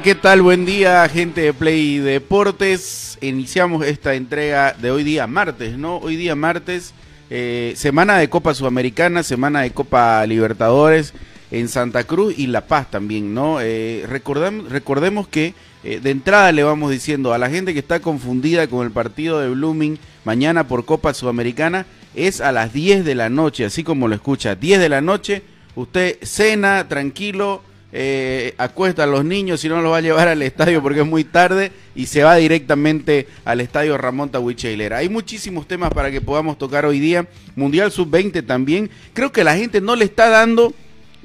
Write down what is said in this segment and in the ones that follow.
¿Qué tal? Buen día, gente de Play Deportes. Iniciamos esta entrega de hoy día, martes, ¿no? Hoy día, martes, eh, semana de Copa Sudamericana, semana de Copa Libertadores en Santa Cruz y La Paz también, ¿no? Eh, recordemos que eh, de entrada le vamos diciendo a la gente que está confundida con el partido de Blooming mañana por Copa Sudamericana, es a las 10 de la noche, así como lo escucha, 10 de la noche, usted cena tranquilo eh, acuesta a los niños, si no los va a llevar al estadio porque es muy tarde y se va directamente al estadio Ramón Tahuicheilera. Hay muchísimos temas para que podamos tocar hoy día. Mundial Sub-20 también. Creo que la gente no le está dando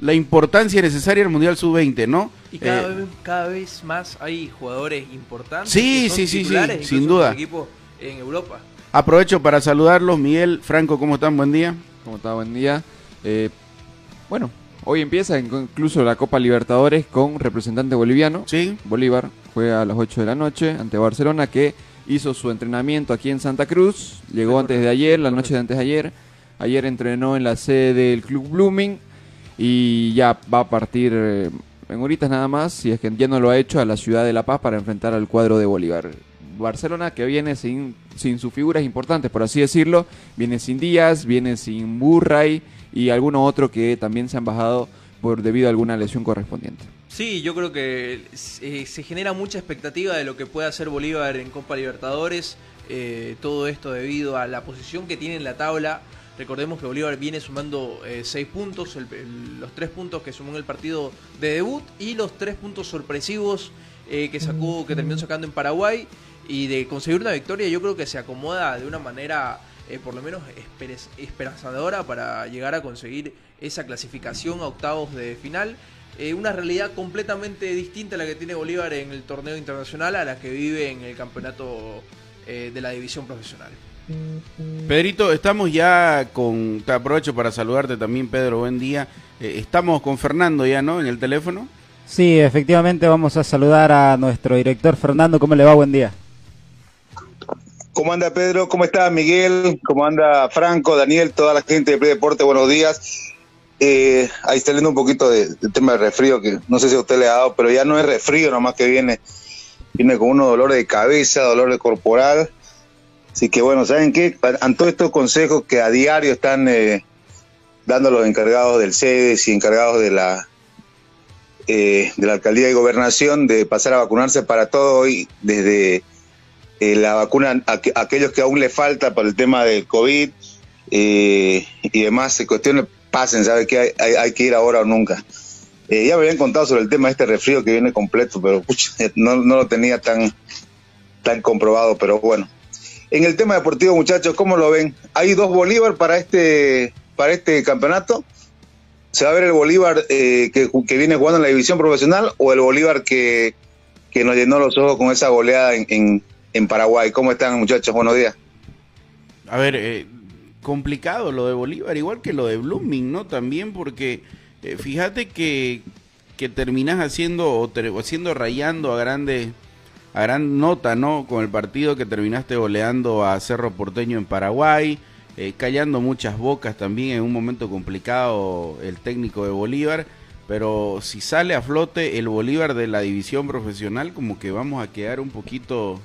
la importancia necesaria al Mundial Sub-20, ¿no? Y cada, eh, vez, cada, vez, más hay jugadores importantes. Sí, sí, sí, sí, sin duda. Equipo en Europa. Aprovecho para saludarlos. Miguel, Franco, ¿cómo están? Buen día. ¿Cómo está? Buen día. Eh, bueno, Hoy empieza incluso la Copa Libertadores con representante boliviano. Sí. Bolívar juega a las 8 de la noche ante Barcelona que hizo su entrenamiento aquí en Santa Cruz. Llegó antes de ayer, la noche de antes de ayer. Ayer entrenó en la sede del Club Blooming y ya va a partir eh, en horitas nada más, si es que ya no lo ha hecho, a la ciudad de La Paz para enfrentar al cuadro de Bolívar. Barcelona que viene sin, sin sus figuras importantes, por así decirlo, viene sin Díaz, viene sin Burray y alguno otro que también se han bajado por debido a alguna lesión correspondiente. Sí, yo creo que eh, se genera mucha expectativa de lo que puede hacer Bolívar en Copa Libertadores. Eh, todo esto debido a la posición que tiene en la tabla. Recordemos que Bolívar viene sumando eh, seis puntos, los tres puntos que sumó en el partido de debut y los tres puntos sorpresivos que sacó, que terminó sacando en Paraguay. Y de conseguir una victoria, yo creo que se acomoda de una manera eh, por lo menos esperanzadora para llegar a conseguir esa clasificación a octavos de final. Eh, una realidad completamente distinta a la que tiene Bolívar en el torneo internacional a la que vive en el campeonato eh, de la división profesional. Pedrito, estamos ya con, te aprovecho para saludarte también Pedro, buen día. estamos con Fernando ya, ¿no? En el teléfono. Sí, efectivamente vamos a saludar a nuestro director Fernando, ¿cómo le va? Buen día. ¿Cómo anda Pedro? ¿Cómo está Miguel? ¿Cómo anda Franco, Daniel, toda la gente de Play Deporte? Buenos días. Eh, ahí está leyendo un poquito de, tema de resfrío, que no sé si a usted le ha dado, pero ya no es resfrío, nomás que viene, viene con unos dolores de cabeza, dolor de corporal. Así que bueno, ¿saben qué? Ante todos estos consejos que a diario están eh, dando los encargados del CEDES y encargados de la, eh, de la alcaldía y gobernación de pasar a vacunarse para todo hoy, desde eh, la vacuna a, aquellos que aún le falta para el tema del COVID eh, y demás cuestiones pasen, sabe que hay, que ir ahora o nunca. Eh, ya me habían contado sobre el tema de este resfrío que viene completo, pero no, lo tenía tan, tan comprobado, pero bueno. En el tema deportivo, muchachos, ¿cómo lo ven? ¿Hay dos Bolívar para este, para este campeonato? ¿Se va a ver el Bolívar que, que, viene jugando en la división profesional o el Bolívar que, que nos llenó los ojos con esa goleada en, en Paraguay. ¿Cómo están muchachos? Buenos días. A ver, eh, complicado lo de Bolívar, igual que lo de Blooming, ¿no? También porque eh, fíjate que, que terminás haciendo o, haciendo rayando a grande a gran nota, ¿no? Con el partido que terminaste goleando a Cerro Porteño en Paraguay, eh, callando muchas bocas también en un momento complicado el técnico de Bolívar. Pero si sale a flote el Bolívar de la división profesional, como que vamos a quedar un poquito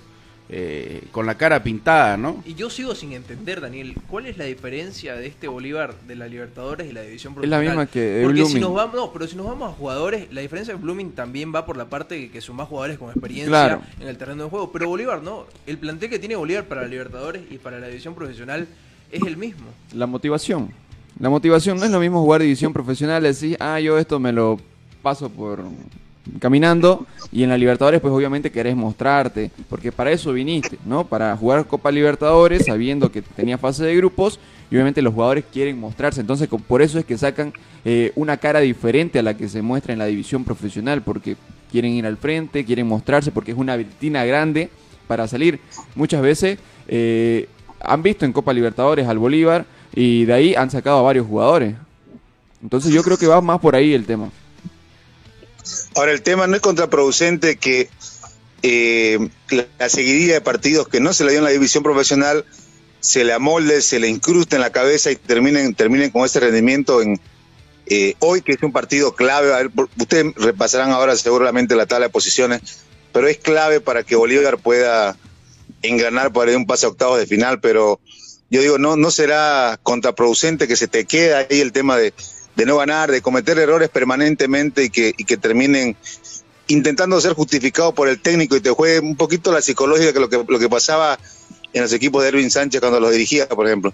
eh, con la cara pintada, ¿no? Y yo sigo sin entender, Daniel, ¿cuál es la diferencia de este Bolívar de la Libertadores y la división profesional? Es la misma que Porque si nos vamos, no, pero si nos vamos a jugadores, la diferencia de Blooming también va por la parte que son más jugadores con experiencia en el terreno de juego, pero Bolívar no, el plantel que tiene Bolívar para la Libertadores y para la división profesional es el mismo. La motivación. La motivación no es lo mismo jugar división profesional, decir, ah, yo esto me lo paso por caminando y en la Libertadores pues obviamente querés mostrarte, porque para eso viniste, ¿no? Para jugar Copa Libertadores sabiendo que tenía fase de grupos y obviamente los jugadores quieren mostrarse, entonces por eso es que sacan eh, una cara diferente a la que se muestra en la división profesional, porque quieren ir al frente, quieren mostrarse, porque es una vitrina grande para salir. Muchas veces eh, han visto en Copa Libertadores al Bolívar y de ahí han sacado a varios jugadores. Entonces yo creo que va más por ahí el tema. Ahora, el tema no es contraproducente que eh, la, la seguidilla de partidos que no se le dio en la división profesional se le amolde, se le incruste en la cabeza y terminen, terminen con ese rendimiento en eh, hoy, que es un partido clave. A ver, ustedes repasarán ahora seguramente la tabla de posiciones, pero es clave para que Bolívar pueda enganar para ir un pase a octavos de final. Pero yo digo, no, no será contraproducente que se te quede ahí el tema de, de no ganar, de cometer errores permanentemente y que, y que terminen intentando ser justificados por el técnico y te juegue un poquito la psicológica que lo que, lo que pasaba en los equipos de Erwin Sánchez cuando los dirigía, por ejemplo.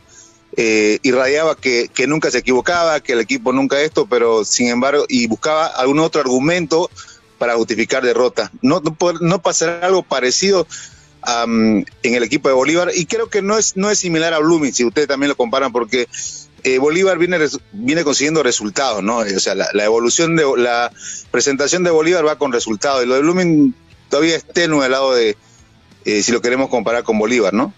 Eh, irradiaba que, que nunca se equivocaba, que el equipo nunca esto, pero sin embargo, y buscaba algún otro argumento para justificar derrota. No, no, no pasará algo parecido am, en el equipo de Bolívar y creo que no es, no es similar a Blooming, si ustedes también lo comparan, porque eh, Bolívar viene, viene consiguiendo resultados, ¿no? O sea, la, evolución de la presentación de Bolívar va con resultados y lo de Blooming todavía es tenue al lado de, eh, si lo queremos comparar con Bolívar, ¿no?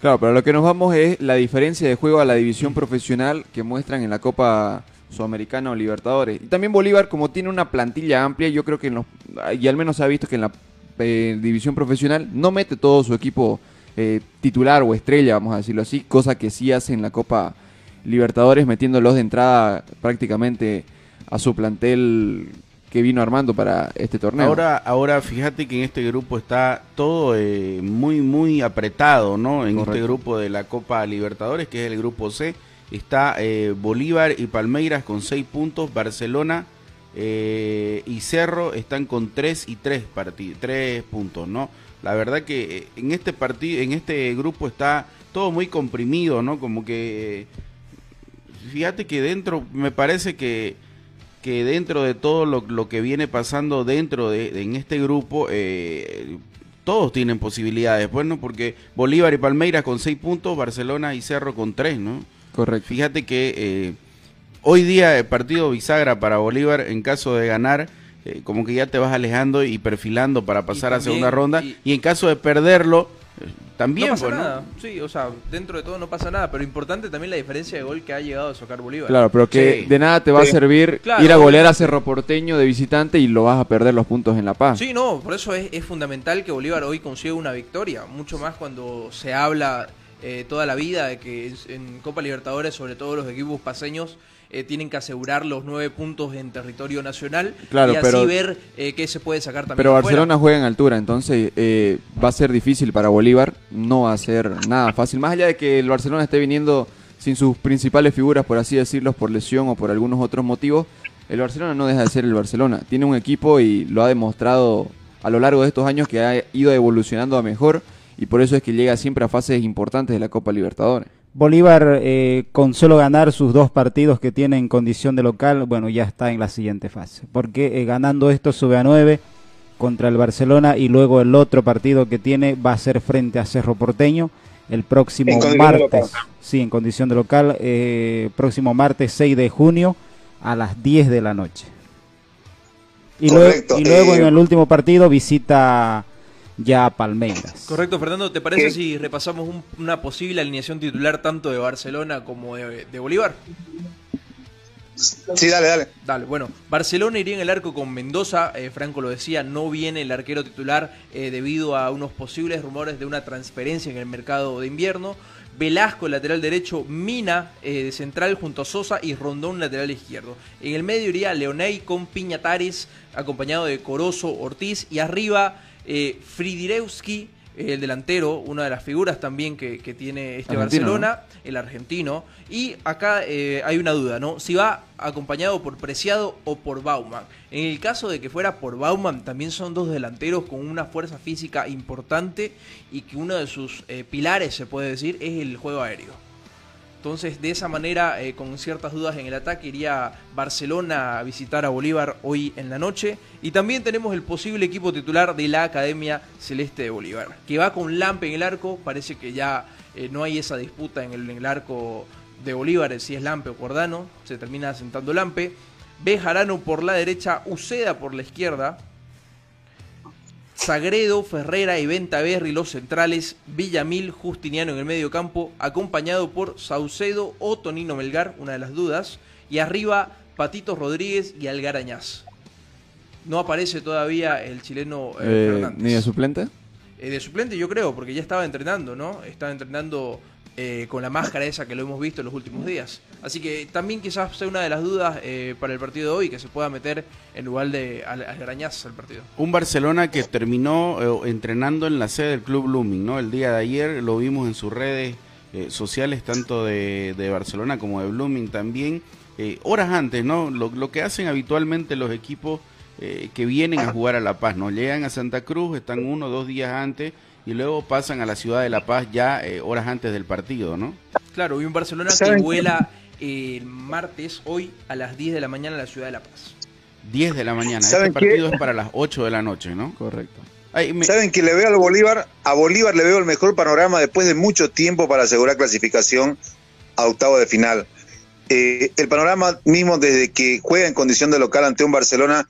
Claro, pero lo que nos vamos es la diferencia de juego a la división profesional que muestran en la Copa Sudamericana o Libertadores. Y también Bolívar, como tiene una plantilla amplia, yo creo que en los, y al menos se ha visto que en la eh, división profesional no mete todo su equipo eh, titular o estrella, vamos a decirlo así, cosa que sí hace en la Copa Libertadores, metiéndolos de entrada prácticamente a su plantel que vino armando para este torneo. Ahora, ahora fíjate que en este grupo está todo eh, muy, muy apretado, ¿no? En Correcto. este grupo de la Copa Libertadores, que es el grupo C, está eh, Bolívar y Palmeiras con seis puntos, Barcelona eh, y Cerro están con tres y tres parti- tres puntos, ¿no? La verdad que eh, en este partido, en este grupo está todo muy comprimido, ¿no? Como que fíjate que dentro me parece que que dentro de todo lo, lo que viene pasando dentro de, de- en este grupo eh, todos tienen posibilidades bueno porque Bolívar y Palmeiras con seis puntos Barcelona y Cerro con tres no Correcto. fíjate que eh, hoy día el partido bisagra para Bolívar en caso de ganar eh, como que ya te vas alejando y perfilando para pasar a también- segunda ronda y- y, en caso de perderlo eh, también no pasa pues, ¿no? nada. Sí, o sea, dentro de todo no pasa nada, pero importante también la diferencia de gol que ha llegado a sacar Bolívar. Claro, pero que Sí. de nada te va Sí. a servir Claro, ir a golear a. Cerro Porteño de visitante y lo vas a perder los puntos en La Paz. Sí, no, por eso es, es fundamental que Bolívar hoy consiga una victoria, mucho más cuando se habla eh, toda la vida de que en Copa Libertadores, sobre todo los equipos paseños, eh, tienen que asegurar los nueve puntos en territorio nacional Claro, y así pero- ver eh, qué se puede sacar también. Pero afuera. Barcelona juega en altura, entonces eh, va a ser difícil para Bolívar, no va a ser nada fácil. Más allá de que el Barcelona esté viniendo sin sus principales figuras, por así decirlo, por lesión o por algunos otros motivos, el Barcelona no deja de ser el Barcelona. Tiene un equipo y lo ha demostrado a lo largo de estos años que ha ido evolucionando a mejor y por eso es que llega siempre a fases importantes de la Copa Libertadores. Bolívar, eh, con solo ganar sus dos partidos que tiene en condición de local, bueno, ya está en la siguiente fase. Porque eh, ganando esto sube a 9 contra el Barcelona y luego el otro partido que tiene va a ser frente a Cerro Porteño el próximo martes. Sí, en condición de local, eh, próximo martes 6 de junio a las 10 de la noche. Y, luego, Correcto, y luego eh, en el último partido visita ya a Palmeiras. Correcto, Fernando, ¿te parece ¿Qué? si repasamos un- una posible alineación titular tanto de Barcelona como de, de Bolívar? Sí, dale, dale. Dale, bueno, Barcelona iría en el arco con Mendoza, eh, Franco lo decía, no viene el arquero titular eh, debido a unos posibles rumores de una transferencia en el mercado de invierno. Velasco, lateral derecho, Mina, eh, de central junto a Sosa y Rondón, lateral izquierdo. En el medio iría Leonay con Piñatares, acompañado de Corozo, Ortiz y arriba eh, Fridirewski, eh, el delantero, una de las figuras también que, que tiene este Argentino, Barcelona, el argentino. Y acá eh, hay una duda, ¿no? Si va acompañado por Preciado o por Bauman. En el caso de que fuera por Bauman, también son dos delanteros con una fuerza física importante y que uno de sus eh, pilares, se puede decir, es el juego aéreo. Entonces, de esa manera, eh, con ciertas dudas en el ataque, iría Barcelona a visitar a Bolívar hoy en la noche. Y también tenemos el posible equipo titular de la Academia Celeste de Bolívar, que va con Lampe en el arco. Parece que ya eh, no hay esa disputa en el, arco de Bolívar, si es Lampe o Cordano. Se termina sentando Lampe. Bejarano por la derecha, Uceda por la izquierda. Sagredo, Ferrera y Ventaverri los centrales, Villamil, Justiniano en el medio campo, acompañado por Saucedo o Tonino Melgar, una de las dudas, y arriba Patito Rodríguez y Algarañaz. No aparece todavía el chileno eh, Eh, Fernández. ¿Ni de suplente? Eh, de suplente yo creo, porque ya estaba entrenando, ¿no? Estaba entrenando eh, con la máscara esa que lo hemos visto en los últimos días. Así que también quizás sea una de las dudas eh, para el partido de hoy, que se pueda meter en lugar de Al- al partido. Un Barcelona que terminó eh, entrenando en la sede del Club Blooming, ¿no? El día de ayer lo vimos en sus redes eh, sociales, tanto de, de Barcelona como de Blooming también. eh, horas antes, ¿no? Lo, lo que hacen habitualmente los equipos eh, que vienen a jugar a La Paz, ¿no? Llegan a Santa Cruz, están uno o dos días antes y luego pasan a la ciudad de La Paz ya eh, horas antes del partido, ¿no? Claro, y un Barcelona que vuela el martes, hoy, a las 10 de la mañana a la ciudad de La Paz. 10 de la mañana. Este partido es para las 8 de la noche, ¿no? Correcto. Ay, me- Saben que le veo al Bolívar, a Bolívar le veo el mejor panorama después de mucho tiempo para asegurar clasificación a octavo de final. Eh, el panorama mismo desde que juega en condición de local ante un Barcelona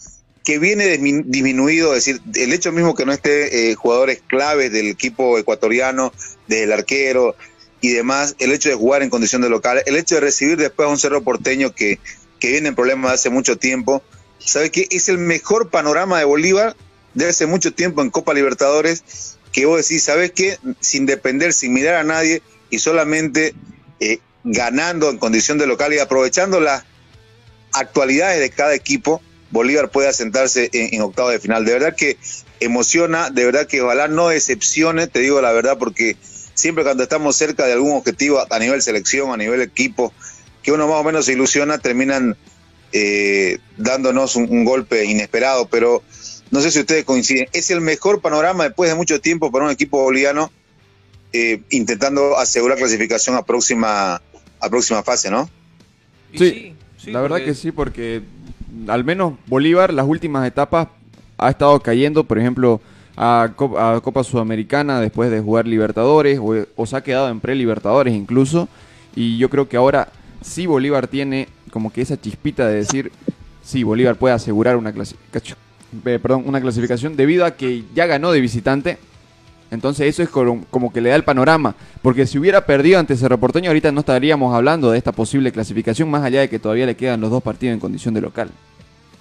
que viene dismi- disminuido, es decir, el hecho mismo que no esté eh, jugadores claves del equipo ecuatoriano, del arquero y demás, el hecho de jugar en condición de local, el hecho de recibir después a un cerro porteño que, que viene en problemas hace mucho tiempo, ¿sabe qué? Es el mejor panorama de Bolívar de hace mucho tiempo en Copa Libertadores, que vos decís, ¿sabes qué? Sin depender, sin mirar a nadie y solamente eh, ganando en condición de local y aprovechando las actualidades de cada equipo, Bolívar puede asentarse en, en octavo de final. De verdad que emociona, de verdad que ojalá no decepcione, te digo la verdad, porque siempre cuando estamos cerca de algún objetivo a nivel selección, a nivel equipo, que uno más o menos se ilusiona, terminan eh, dándonos un, un golpe inesperado, pero no sé si ustedes coinciden, es el mejor panorama después de mucho tiempo para un equipo boliviano eh, intentando asegurar clasificación a próxima, a próxima fase, ¿no? Sí, sí, la verdad que sí, porque al menos Bolívar las últimas etapas ha estado cayendo, por ejemplo, a, Cop- a Copa Sudamericana después de jugar Libertadores o, se ha quedado en pre-Libertadores incluso. Y yo creo que ahora sí Bolívar tiene como que esa chispita de decir, sí, Bolívar puede asegurar una, clasificación, eh, perdón, una clasificación debido a que ya ganó de visitante. Entonces eso es como, como que le da el panorama. Porque si hubiera perdido ante Cerro Porteño, ahorita no estaríamos hablando de esta posible clasificación, más allá de que todavía le quedan los dos partidos en condición de local.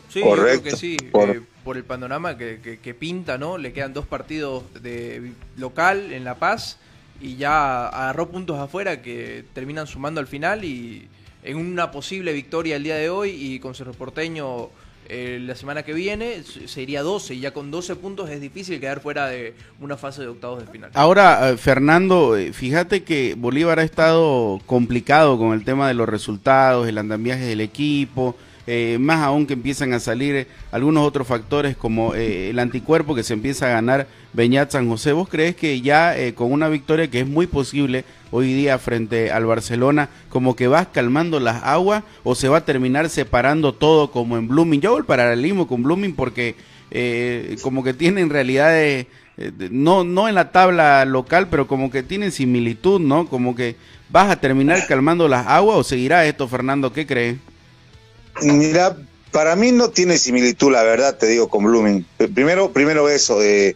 Sí, yo creo Correcto. que sí, Por- eh, por el panorama que, que- que pinta, ¿no? Le quedan dos partidos de local en La Paz y ya agarró puntos afuera que terminan sumando al final y en una posible victoria el día de hoy y con Cerro Porteño eh, la semana que viene se- sería 12 y ya con 12 puntos es difícil quedar fuera de una fase de octavos de final. Ahora, eh, Fernando, eh, fíjate que Bolívar ha estado complicado con el tema de los resultados, el andamiaje del equipo, eh, más aún que empiezan a salir eh, algunos otros factores como eh, el anticuerpo que se empieza a ganar Beñat San José. ¿Vos crees que ya eh, con una victoria que es muy posible hoy día frente al Barcelona, como que vas calmando las aguas o se va a terminar separando todo como en Blooming? Yo hago el paralelismo con Blooming porque eh, como que tienen realidades de- no, no en la tabla local, pero como que tienen similitud, ¿no? Como que vas a terminar calmando las aguas o seguirá esto, Fernando, ¿qué crees? Mira, para mí no tiene similitud, la verdad, te digo, con Blooming. P- Primero, primero eso, eh,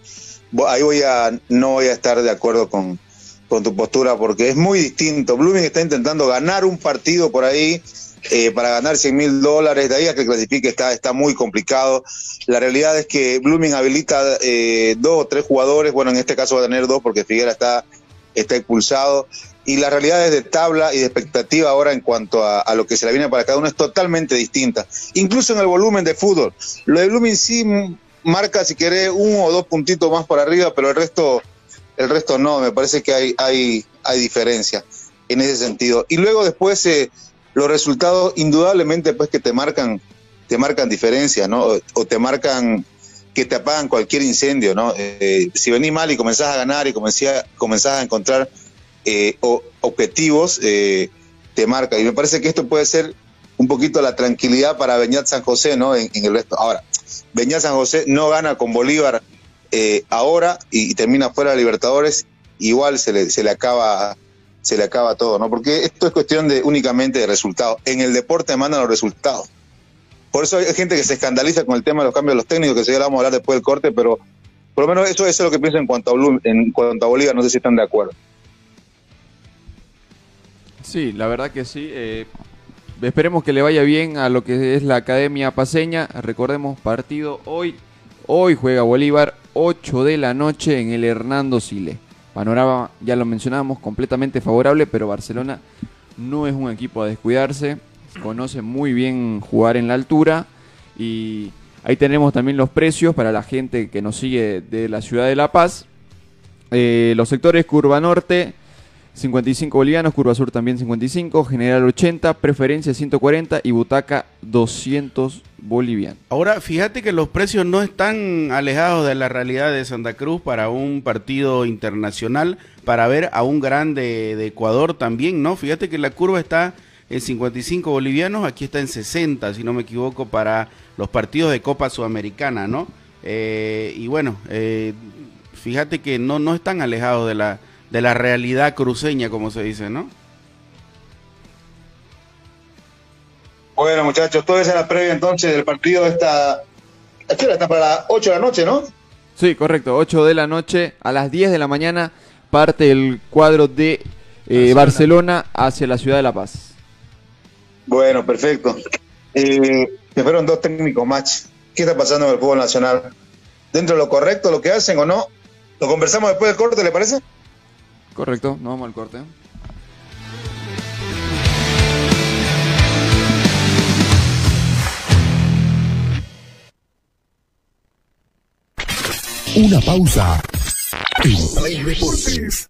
ahí voy a, no voy a estar de acuerdo con, con tu postura porque es muy distinto. Blooming está intentando ganar un partido por ahí eh, para ganar 100 mil dólares, de ahí a que clasifique está, está muy complicado. La realidad es que Blooming habilita eh, dos o tres jugadores, bueno, en este caso va a tener dos porque Figuera está, está expulsado. Y la realidad es de tabla y de expectativa ahora en cuanto a, lo que se le viene para cada uno es totalmente distinta. Incluso en el volumen de fútbol. Lo de Blooming sí marca, si querés, uno o dos puntitos más por arriba, pero el resto, el resto no. Me parece que hay, hay, hay diferencia en ese sentido. Y luego después eh, los resultados, indudablemente, pues que te marcan, te marcan diferencia, ¿no? O, te marcan que te apagan cualquier incendio, ¿no? Eh, si venís mal y comenzás a ganar y comenzás a encontrar eh, o- objetivos, eh, te marca. Y me parece que esto puede ser un poquito la tranquilidad para Beñat San José, ¿no? En, el resto. Ahora, Beñat San José no gana con Bolívar eh, ahora y, termina fuera de Libertadores, igual se le, se le acaba se le acaba todo, ¿no? Porque esto es cuestión de únicamente de resultados. En el deporte mandan los resultados. Por eso hay gente que se escandaliza con el tema de los cambios de los técnicos, que se vamos a hablar después del corte, pero por lo menos eso, es lo que pienso en cuanto a, en cuanto a Bolívar, no sé si están de acuerdo. Sí, la verdad que sí. Eh, esperemos que le vaya bien a lo que es la Academia Paseña. Recordemos, partido hoy. Hoy juega Bolívar, 8 de la noche en el Hernando Sile. Panorama, ya lo mencionábamos, completamente favorable, pero Barcelona no es un equipo a descuidarse. Conoce muy bien jugar en la altura. Y ahí tenemos también los precios para la gente que nos sigue de la ciudad de La Paz. Eh, los sectores Curva Norte, 55 bolivianos, Curva Sur también 55, General 80, Preferencia 140 y Butaca 200 bolivianos. Ahora, fíjate que los precios no están alejados de la realidad de Santa Cruz para un partido internacional, para ver a un grande de Ecuador también, ¿no? Fíjate que la curva está en 55 bolivianos, aquí está en 60, si no me equivoco, para los partidos de Copa Sudamericana, ¿no? Eh, y bueno, eh, fíjate que no, no están alejados de la de la realidad cruceña, como se dice, ¿no? Bueno, muchachos, todo eso es la previa entonces del partido esta... ¿Qué hora está para las 8 de la noche, no? Sí, correcto, 8 de la noche, a las 10 de la mañana parte el cuadro de eh, Barcelona. hacia la ciudad de La Paz. Bueno, perfecto. Eh, me fueron dos técnicos match. ¿Qué está pasando en el fútbol nacional? ¿Dentro de lo correcto lo que hacen o no? ¿Lo conversamos después del corte, le parece? Correcto, no vamos al corte. Una pausa en Play Deportes.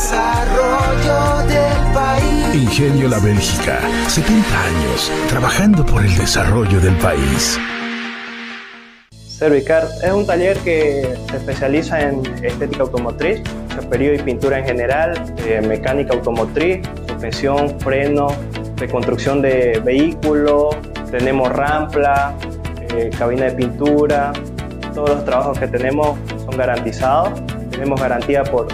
desarrollo Ingenio La Bélgica, 70 años trabajando por el desarrollo del país. Servicar es un taller que se especializa en estética automotriz, chaperío y pintura en general, eh, mecánica automotriz, suspensión, freno, reconstrucción de vehículos, tenemos rampla, eh, cabina de pintura, todos los trabajos que tenemos son garantizados, tenemos garantía por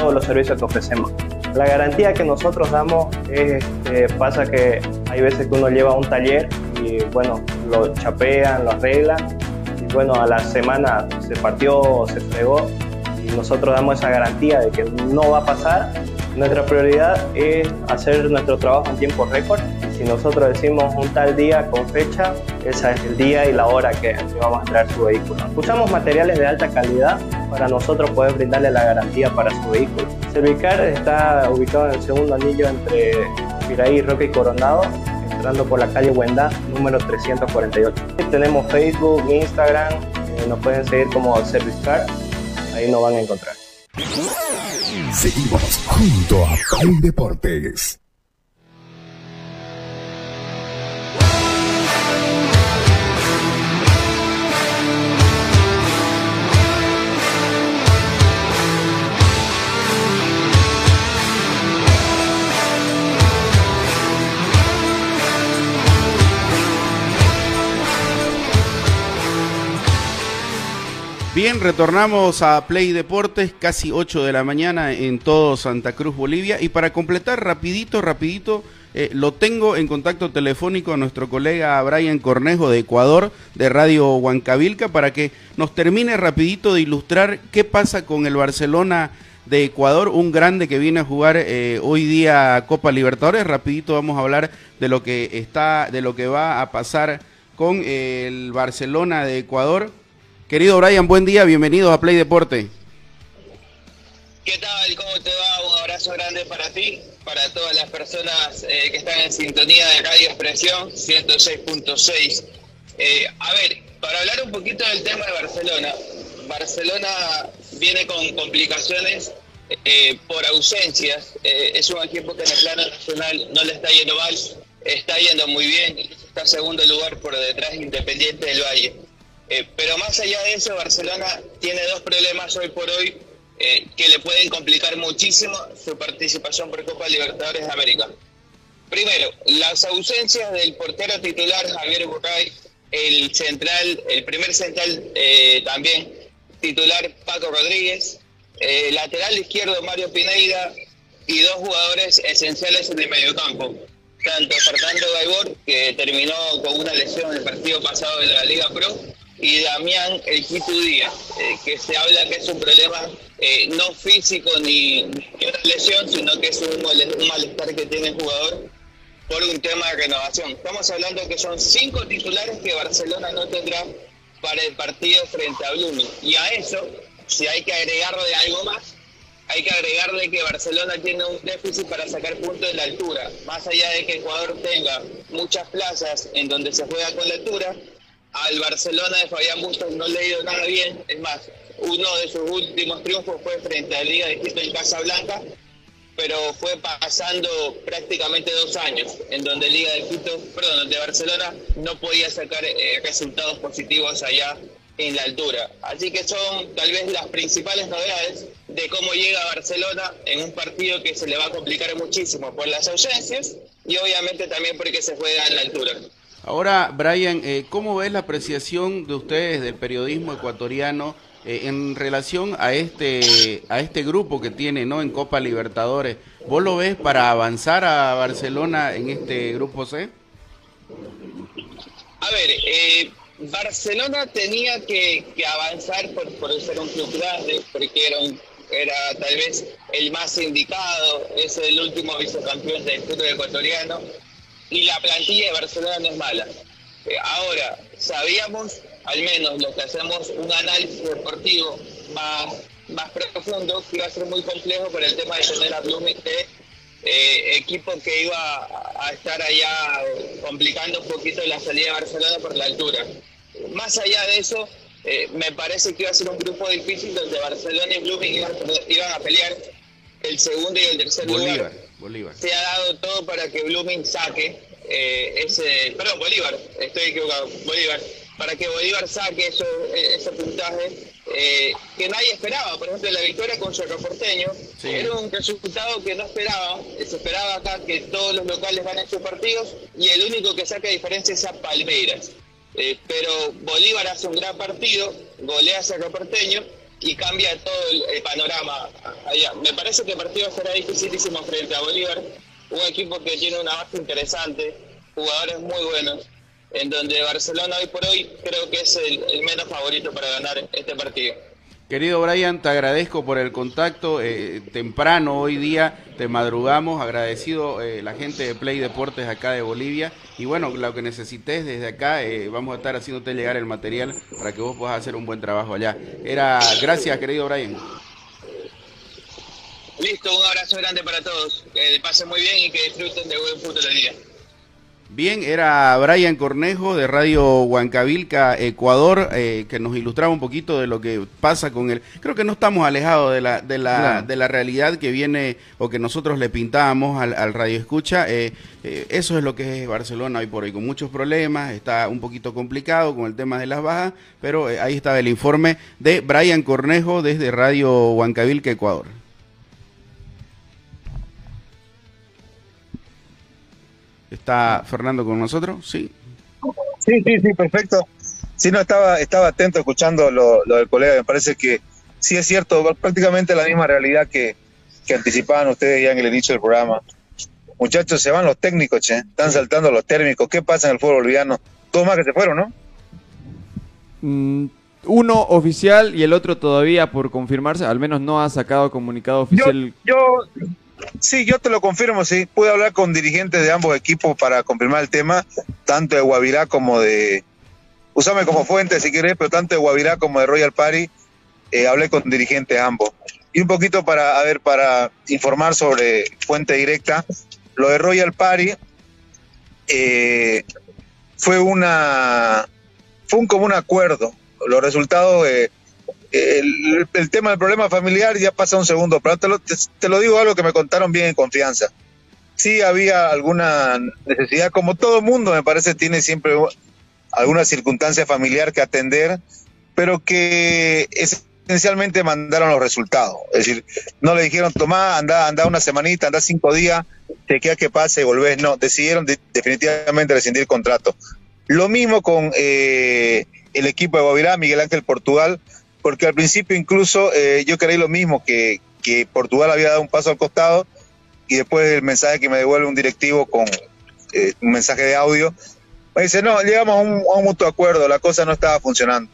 todos los servicios que ofrecemos. La garantía que nosotros damos es, este, pasa que hay veces que uno lleva un taller y bueno, lo chapean, lo arreglan y bueno, a la semana se partió se fregó y nosotros damos esa garantía de que no va a pasar. Nuestra prioridad es hacer nuestro trabajo en tiempo récord. Si nosotros decimos un tal día con fecha, ese es el día y la hora que, vamos a traer su vehículo. Usamos materiales de alta calidad para nosotros poder brindarle la garantía para su vehículo. Cervicar está ubicado en el segundo anillo entre Piraí, Roque y Coronado, entrando por la calle Huenda, número 348. Tenemos Facebook, Instagram, eh, nos pueden seguir como Servicar, ahí nos van a encontrar. Seguimos junto a Play Deportes. Bien, retornamos a Play Deportes, casi 8 de la mañana en todo Santa Cruz, Bolivia. Y para completar rapidito, rapidito, Eh, lo tengo en contacto telefónico a nuestro colega Brian Cornejo de Ecuador, de Radio Huancavilca, para que nos termine rapidito de ilustrar qué pasa con el Barcelona de Ecuador, un grande que viene a jugar eh, hoy día Copa Libertadores. Rapidito vamos a hablar de lo que está, de lo que va a pasar con el Barcelona de Ecuador. Querido Brian, buen día, bienvenidos a Play Deporte. ¿Qué tal? ¿Cómo te va? Un abrazo grande para ti, para todas las personas eh, que están en sintonía de Radio Expresión 106.6. Eh, a ver, para hablar un poquito del tema de Barcelona, Barcelona viene con complicaciones eh, por ausencias. Eh, es un equipo que en el plano nacional no le está yendo mal, está yendo muy bien, está en segundo lugar por detrás Independiente del Valle. Eh, pero más allá de eso, Barcelona tiene dos problemas hoy por hoy que le pueden complicar muchísimo su participación por Copa Libertadores de América. Primero, las ausencias del portero titular Javier Bucay, el central, el primer central también titular Paco Rodríguez, eh, lateral izquierdo Mario Pineida y dos jugadores esenciales en el mediocampo. Tanto Fernando Gaibor, que terminó con una lesión en el partido pasado de la Liga Pro, y Damián El Quito Díaz, eh, que se habla que es un problema eh, no físico ni, una lesión, sino que es un, malestar que tiene el jugador por un tema de renovación. Estamos hablando que son cinco titulares que Barcelona no tendrá para el partido frente a Blooming. Y a eso, si hay que agregarle algo más, hay que agregarle que Barcelona tiene un déficit para sacar puntos de la altura. Más allá de que Ecuador tenga muchas plazas en donde se juega con la altura, al Barcelona de Fabián Bustos no le ha ido nada bien. Es más, uno de sus últimos triunfos fue frente a la Liga de Quito en Casablanca, pero fue pasando prácticamente dos años en donde Liga de Quito, perdón, donde Barcelona no podía sacar eh, resultados positivos allá en la altura. Así que son tal vez las principales novedades de cómo llega Barcelona en un partido que se le va a complicar muchísimo por las ausencias y obviamente también porque se juega en la altura. Ahora, Brian, eh, ¿cómo ves la apreciación de ustedes del periodismo ecuatoriano? Eh, en relación a este a este grupo que tiene no en Copa Libertadores vos lo ves para avanzar a Barcelona en este grupo C a ver eh, Barcelona tenía que, avanzar por, por, ser un club grande porque era era tal vez el más indicado es el último vicecampeón del fútbol ecuatoriano y la plantilla de Barcelona no es mala eh, ahora sabíamos al menos los que hacemos un análisis deportivo más, más profundo, que iba a ser muy complejo por el tema de tener a Blooming de eh, equipo que iba a estar allá complicando un poquito la salida de Barcelona por la altura. Más allá de eso, eh, me parece que iba a ser un grupo difícil donde Barcelona y Blooming iban, a pelear el segundo y el tercer lugar. Bolívar. Se ha dado todo para que Blooming saque eh, ese, perdón, Bolívar, estoy equivocado, Bolívar para que Bolívar saque eso, eh, ese puntaje eh, que nadie esperaba. Por ejemplo, la victoria con Cerro Porteño era un resultado que no esperaba. Se esperaba acá que todos los locales ganen sus partidos y el único que saca diferencia es a Palmeiras. Eh, pero Bolívar hace un gran partido, golea a Cerro Porteño y cambia todo el, panorama allá. Me parece que el partido será dificilísimo frente a Bolívar, un equipo que tiene una base interesante, jugadores muy buenos en donde Barcelona hoy por hoy creo que es el, menos favorito para ganar este partido. Querido Brian, te agradezco por el contacto. Eh, temprano hoy día te madrugamos. Agradecido eh, la gente de Play Deportes acá de Bolivia. Y bueno, lo que necesites desde acá, eh, vamos a estar haciéndote llegar el material para que vos puedas hacer un buen trabajo allá. Era Gracias, querido Brian. Listo, un abrazo grande para todos. Que pasen muy bien y que disfruten de buen fútbol el día. Bien, era Brian Cornejo de Radio Huancavilca, Ecuador, eh, que nos ilustraba un poquito de lo que pasa con él. Creo que no estamos alejados de la, de la, de la realidad que viene o que nosotros le pintábamos al, Radio Escucha. Eh, eh, eso es lo que es Barcelona hoy por hoy, con muchos problemas, está un poquito complicado con el tema de las bajas, pero ahí estaba el informe de Brian Cornejo desde Radio Huancavilca, Ecuador. ¿Está Fernando con nosotros? Sí. Sí, sí, sí, perfecto. Sí, no, estaba, estaba atento escuchando lo, del colega. Me parece que sí es cierto, prácticamente la misma realidad que, que anticipaban ustedes ya en el inicio del programa. Muchachos, se van los técnicos, che. Están saltando los térmicos. ¿Qué pasa en el fútbol boliviano? Todos más que se fueron, ¿no? Mm, uno oficial y el otro todavía por confirmarse, al menos no ha sacado comunicado Yo, oficial. yo, sí, yo te lo confirmo, sí. Pude hablar con dirigentes de ambos equipos para confirmar el tema, tanto de Guavirá como de. Usame como fuente si querés, pero tanto de Guavirá como de Royal Party. eh, hablé con dirigentes ambos. Y un poquito para, a ver, para informar sobre fuente directa, lo de Royal Party eh, fue una. Fue un común acuerdo. Los resultados. eh, el, el tema del problema familiar ya pasa un segundo plano. Te lo, te, te digo algo que me contaron bien en confianza. Sí había alguna necesidad, como todo mundo me parece tiene siempre alguna circunstancia familiar que atender, pero que esencialmente mandaron los resultados. Es decir, no le dijeron, tomá, anda, anda una semanita, anda cinco días, chequea que pase y volvés. No, decidieron de- definitivamente rescindir el contrato. Lo mismo con eh, el equipo de Guavirá, Miguel Ángel Portugal, porque al principio incluso eh, yo creí lo mismo, que, que Portugal había dado un paso al costado y después el mensaje que me devuelve un directivo con eh, un mensaje de audio, me dice, no, llegamos a un, a un mutuo acuerdo, la cosa no estaba funcionando.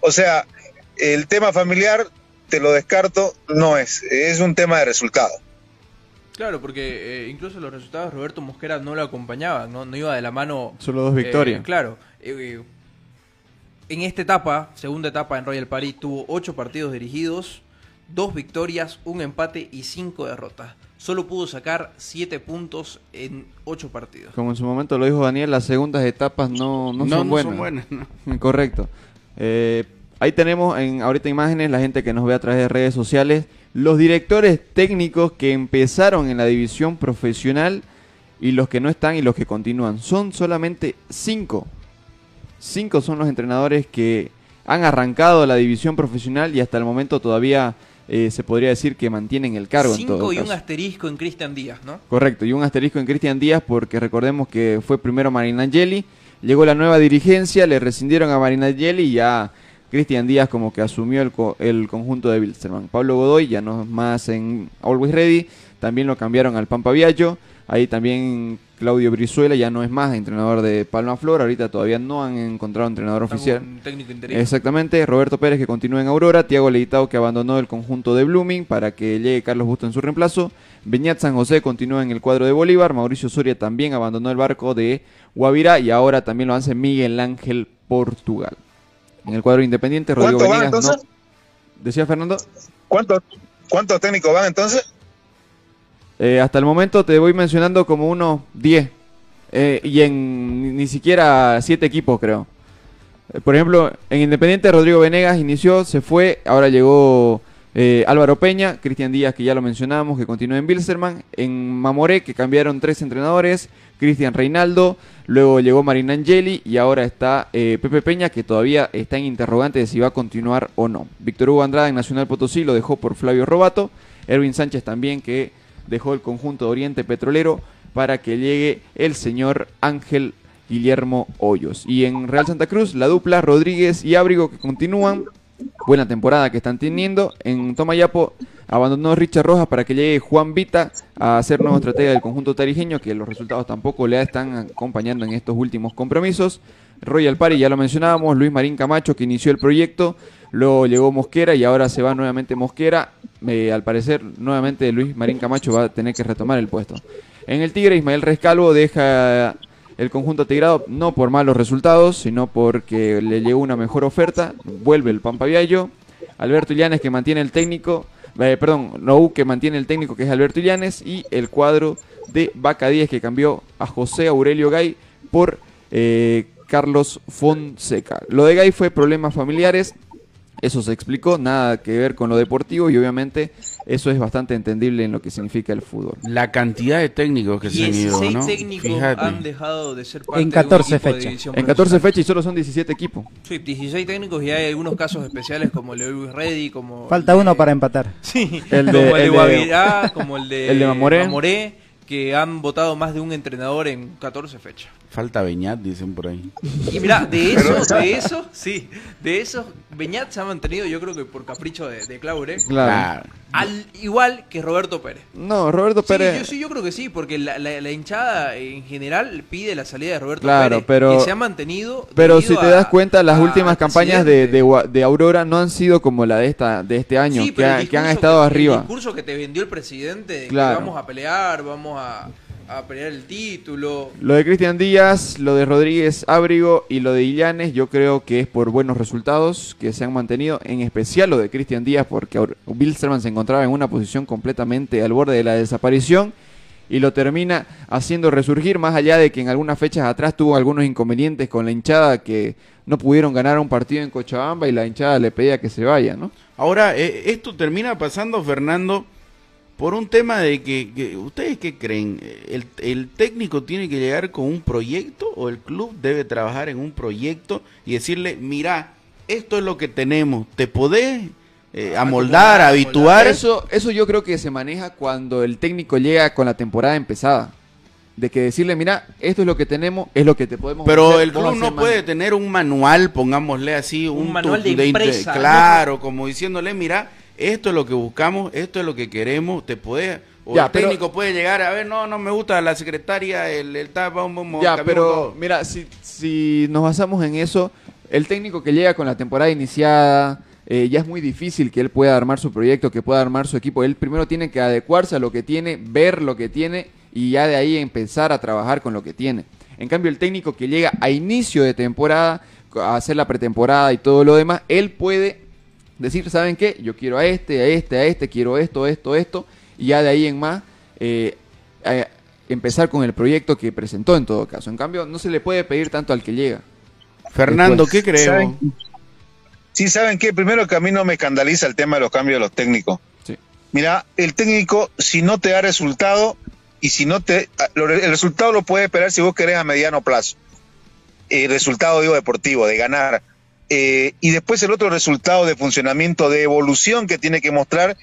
O sea, el tema familiar, te lo descarto, no es, es un tema de resultado. Claro, porque eh, incluso los resultados Roberto Mosquera no lo acompañaban, no, no iba de la mano. Solo dos victorias. Eh, claro. En esta etapa, segunda etapa en Royal Party, tuvo ocho partidos dirigidos, dos victorias, un empate y cinco derrotas. Solo pudo sacar siete puntos en ocho partidos. Como en su momento lo dijo Daniel, las segundas etapas no, no, No, son no buenas. son buenas, no. Correcto. Eh, ahí tenemos en ahorita imágenes, la gente que nos ve a través de redes sociales, los directores técnicos que empezaron en la división profesional y los que no están y los que continúan. Son solamente cinco. Cinco son los entrenadores que han arrancado la división profesional y hasta el momento todavía eh, se podría decir que mantienen el cargo. en todo Cinco y un asterisco en Cristian Díaz, ¿no? Correcto, y un asterisco en Cristian Díaz porque recordemos que fue primero Marinangeli, llegó la nueva dirigencia, le rescindieron a Marinangeli y ya Cristian Díaz como que asumió el, co- el conjunto de Wilstermann. Pablo Godoy ya no es más en Always Ready, también lo cambiaron al Pampa Viaggio, ahí también Claudio Brizuela ya no es más entrenador de Palma Flor, ahorita todavía no han encontrado entrenador Están oficial. Un técnico interino. Exactamente, Roberto Pérez que continúa en Aurora, Tiago Leitao que abandonó el conjunto de Blooming para que llegue Carlos Busto en su reemplazo, Beñat San José continúa en el cuadro de Bolívar, Mauricio Soria también abandonó el barco de Guavirá y ahora también lo hace Miguel Ángel Portugal. En el cuadro independiente, Rodrigo. Decía Fernando, ¿Cuántos, ¿Cuántos técnicos van entonces? Eh, hasta el momento te voy mencionando como unos 10 eh, y en ni- siquiera 7 equipos creo. Eh, Por ejemplo, en Independiente Rodrigo Venegas inició, se fue, ahora llegó Álvaro Peña, Cristian Díaz que ya lo mencionamos, que continúa en Bilsterman, en Mamoré que cambiaron tres entrenadores, Cristian Reinaldo, luego llegó Marina Angeli y ahora está Pepe Peña que todavía está en interrogante de si va a continuar o no. Víctor Hugo Andrade en Nacional Potosí lo dejó por Flavio Robato, Erwin Sánchez también que dejó el conjunto de Oriente Petrolero para que llegue el señor Ángel Guillermo Hoyos. Y en Real Santa Cruz, la dupla Rodríguez y Ábrigo que continúan. Buena temporada que están teniendo. En Tomayapo abandonó Richard Rojas para que llegue Juan Vita a ser nuevo estratega del conjunto tarijeño, que los resultados tampoco le están acompañando en estos últimos compromisos. Royal Party, ya lo mencionábamos, Luis Marín Camacho que inició el proyecto, luego llegó Mosquera y ahora se va nuevamente Mosquera. Eh, al parecer, nuevamente Luis Marín Camacho va a tener que retomar el puesto. En el Tigre, Ismael Rescalvo deja el conjunto tigrado no por malos resultados, sino porque le llegó una mejor oferta. Vuelve el Pampa Viallo. Alberto Illanes que mantiene el técnico, eh, perdón, Nou que mantiene el técnico que es Alberto Illanes y el cuadro de Vaca 10 que cambió a José Aurelio Gay por eh, Carlos Fonseca. Lo de Gay fue problemas familiares, eso se explicó, nada que ver con lo deportivo y obviamente eso es bastante entendible en lo que significa el fútbol. La cantidad de técnicos que se han ido, 16 ¿no? técnicos Fíjate. han dejado de ser parte En de un 14 equipo de fechas. división En 14 profesional. fechas y solo son 17 equipos. Sí, 16 técnicos y hay algunos casos especiales como el de Luis Reddy, como... Falta de- uno para empatar. Sí, El de- como el de el de- Guavirá, como el de, el de Mamoré. Que han votado más de un entrenador en 14 fechas. Falta Beñat, dicen por ahí. Y mira, de eso, de eso, sí, de eso, Beñat se ha mantenido yo creo que por capricho de, de Claure. Claro. Al igual que Roberto Pérez. No, Roberto Sí, Pérez. yo, sí, yo creo que sí, porque la, la- la hinchada en general pide la salida de Roberto Claro, Pérez. pero- que se ha mantenido. Pero si te a- das cuenta, las últimas al campañas de, de, Aurora no han sido como la de esta de este año, Sí, que, ha- han estado que- arriba. El discurso que te vendió el presidente de Claro. que vamos a pelear, vamos a, a pelear el título. Lo de Cristian Díaz, lo de Rodríguez Ábrigo y lo de Illanes, yo creo que es por buenos resultados que se han mantenido, en especial lo de Cristian Díaz, porque Wilstermann se encontraba en una posición completamente al borde de la desaparición y lo termina haciendo resurgir, más allá de que en algunas fechas atrás tuvo algunos inconvenientes con la hinchada que no pudieron ganar un partido en Cochabamba y la hinchada le pedía que se vaya, ¿no? Ahora, eh, esto termina pasando, Fernando, por un tema de que, que- ¿ustedes qué creen? ¿El, ¿El técnico tiene que llegar con un proyecto o el club debe trabajar en un proyecto y decirle, mira, esto es lo que tenemos, ¿te podés eh, amoldar, habituar? Eso, eso yo creo que se maneja cuando el técnico llega con la temporada empezada. De que decirle, mira, esto es lo que tenemos, es lo que te podemos Pero el club no más". puede tener un manual, pongámosle así, un, Un manual de ¿no? Claro, como diciéndole, mira, esto es lo que buscamos, esto es lo que queremos, te puede... O Ya, el pero- técnico puede llegar a ver, no, no me gusta la secretaria, el, el tal, vamos, vamos, Ya, pero mira, si, si nos basamos en eso, el técnico que llega con la temporada iniciada, eh, ya es muy difícil que él pueda armar su proyecto, que pueda armar su equipo. Él primero tiene que adecuarse a lo que tiene, ver lo que tiene y ya de ahí empezar a trabajar con lo que tiene. En cambio, el técnico que llega a inicio de temporada, a hacer la pretemporada y todo lo demás, él puede decir, ¿saben qué? Yo quiero a este, a este, a este, quiero esto, esto, esto, y ya de ahí en más eh, eh, empezar con el proyecto que presentó en todo caso. En cambio, no se le puede pedir tanto al que llega. Fernando, Después, ¿qué crees? ¿saben? Sí, ¿saben qué? Primero que a mí no me escandaliza el tema de los cambios de los técnicos. Sí. Mira, el técnico, si no te da resultado, y si no te... El resultado lo puedes esperar si vos querés a mediano plazo. El resultado, digo, deportivo, de ganar. Eh, y después el otro resultado de funcionamiento, de evolución que tiene que mostrar,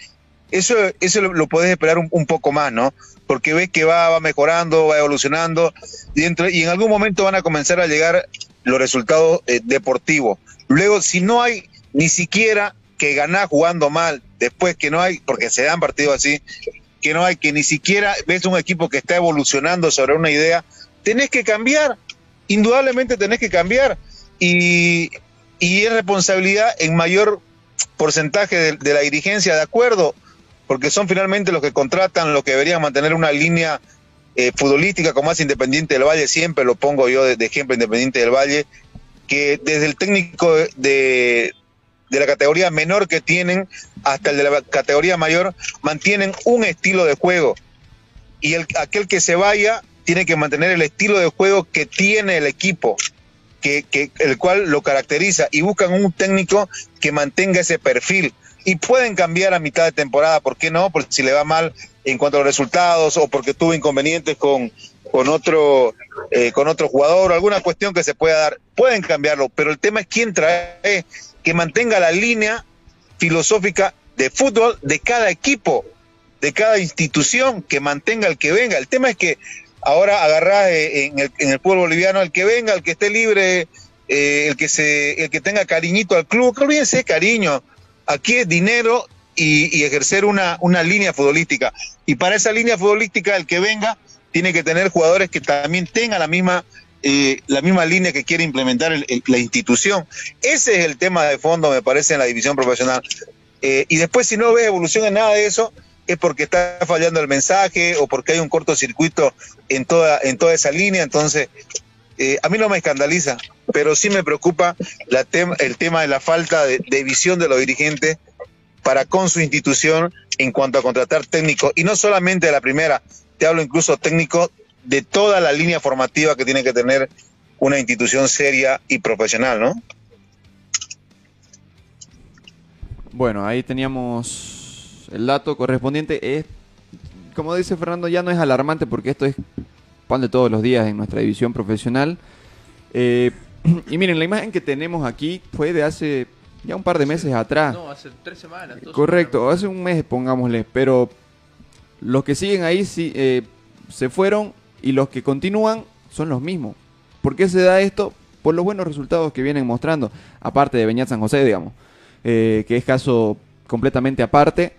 eso, eso lo, lo podés esperar un, poco más, ¿no? Porque ves que va, va mejorando, va evolucionando, y, dentro- y en algún momento van a comenzar a llegar los resultados eh, deportivos. Luego, si no hay ni siquiera que ganar jugando mal, después que no hay, porque se dan partidos así, que no hay, que ni siquiera ves un equipo que está evolucionando sobre una idea, tenés que cambiar, indudablemente tenés que cambiar. Y, y es responsabilidad en mayor porcentaje de, la dirigencia, de acuerdo, porque son finalmente los que contratan, los que deberían mantener una línea eh, futbolística como más Independiente del Valle, siempre lo pongo yo de, de ejemplo Independiente del Valle, que desde el técnico de, de la categoría menor que tienen hasta el de la categoría mayor mantienen un estilo de juego. Y el, aquel que se vaya tiene que mantener el estilo de juego que tiene el equipo, que, el cual lo caracteriza y buscan un técnico que mantenga ese perfil y pueden cambiar a mitad de temporada, ¿por qué no? Porque si le va mal en cuanto a los resultados o porque tuvo inconvenientes con, con otro eh, con otro jugador alguna cuestión que se pueda dar, pueden cambiarlo, pero el tema es quién trae que mantenga la línea filosófica de fútbol de cada equipo, de cada institución, que mantenga el que venga. El tema es que ahora agarrás eh, en, el, en el fútbol boliviano el que venga, el que esté libre, eh, el que se, el que tenga cariñito al club, que olvídense de cariño. Aquí es dinero y, ejercer una, una línea futbolística. Y para esa línea futbolística, el que venga tiene que tener jugadores que también tengan la misma eh, la misma línea que quiere implementar la institución. Ese es el tema de fondo, me parece, en la división profesional. Y después, si no ves evolución en nada de eso, es porque está fallando el mensaje o porque hay un cortocircuito en toda, en toda esa línea. Entonces, eh, a mí no me escandaliza, pero sí me preocupa el tema de la falta de, visión de los dirigentes para con su institución en cuanto a contratar técnicos. Y no solamente de la primera, te hablo incluso técnicos de toda la línea formativa que tiene que tener una institución seria y profesional, ¿no? Bueno, ahí teníamos el dato correspondiente. Es, como dice Fernando, ya no es alarmante porque esto es pan de todos los días en nuestra división profesional. Eh, y miren, la imagen que tenemos aquí fue de hace ya un par de meses atrás. No, hace tres semanas. Correcto, semanas. hace un mes, pongámosle. Pero los que siguen ahí sí, eh, se fueron y los que continúan son los mismos. ¿Por qué se da esto? Por los buenos resultados que vienen mostrando. Aparte de Beñat San José, digamos. eh, que es caso completamente aparte.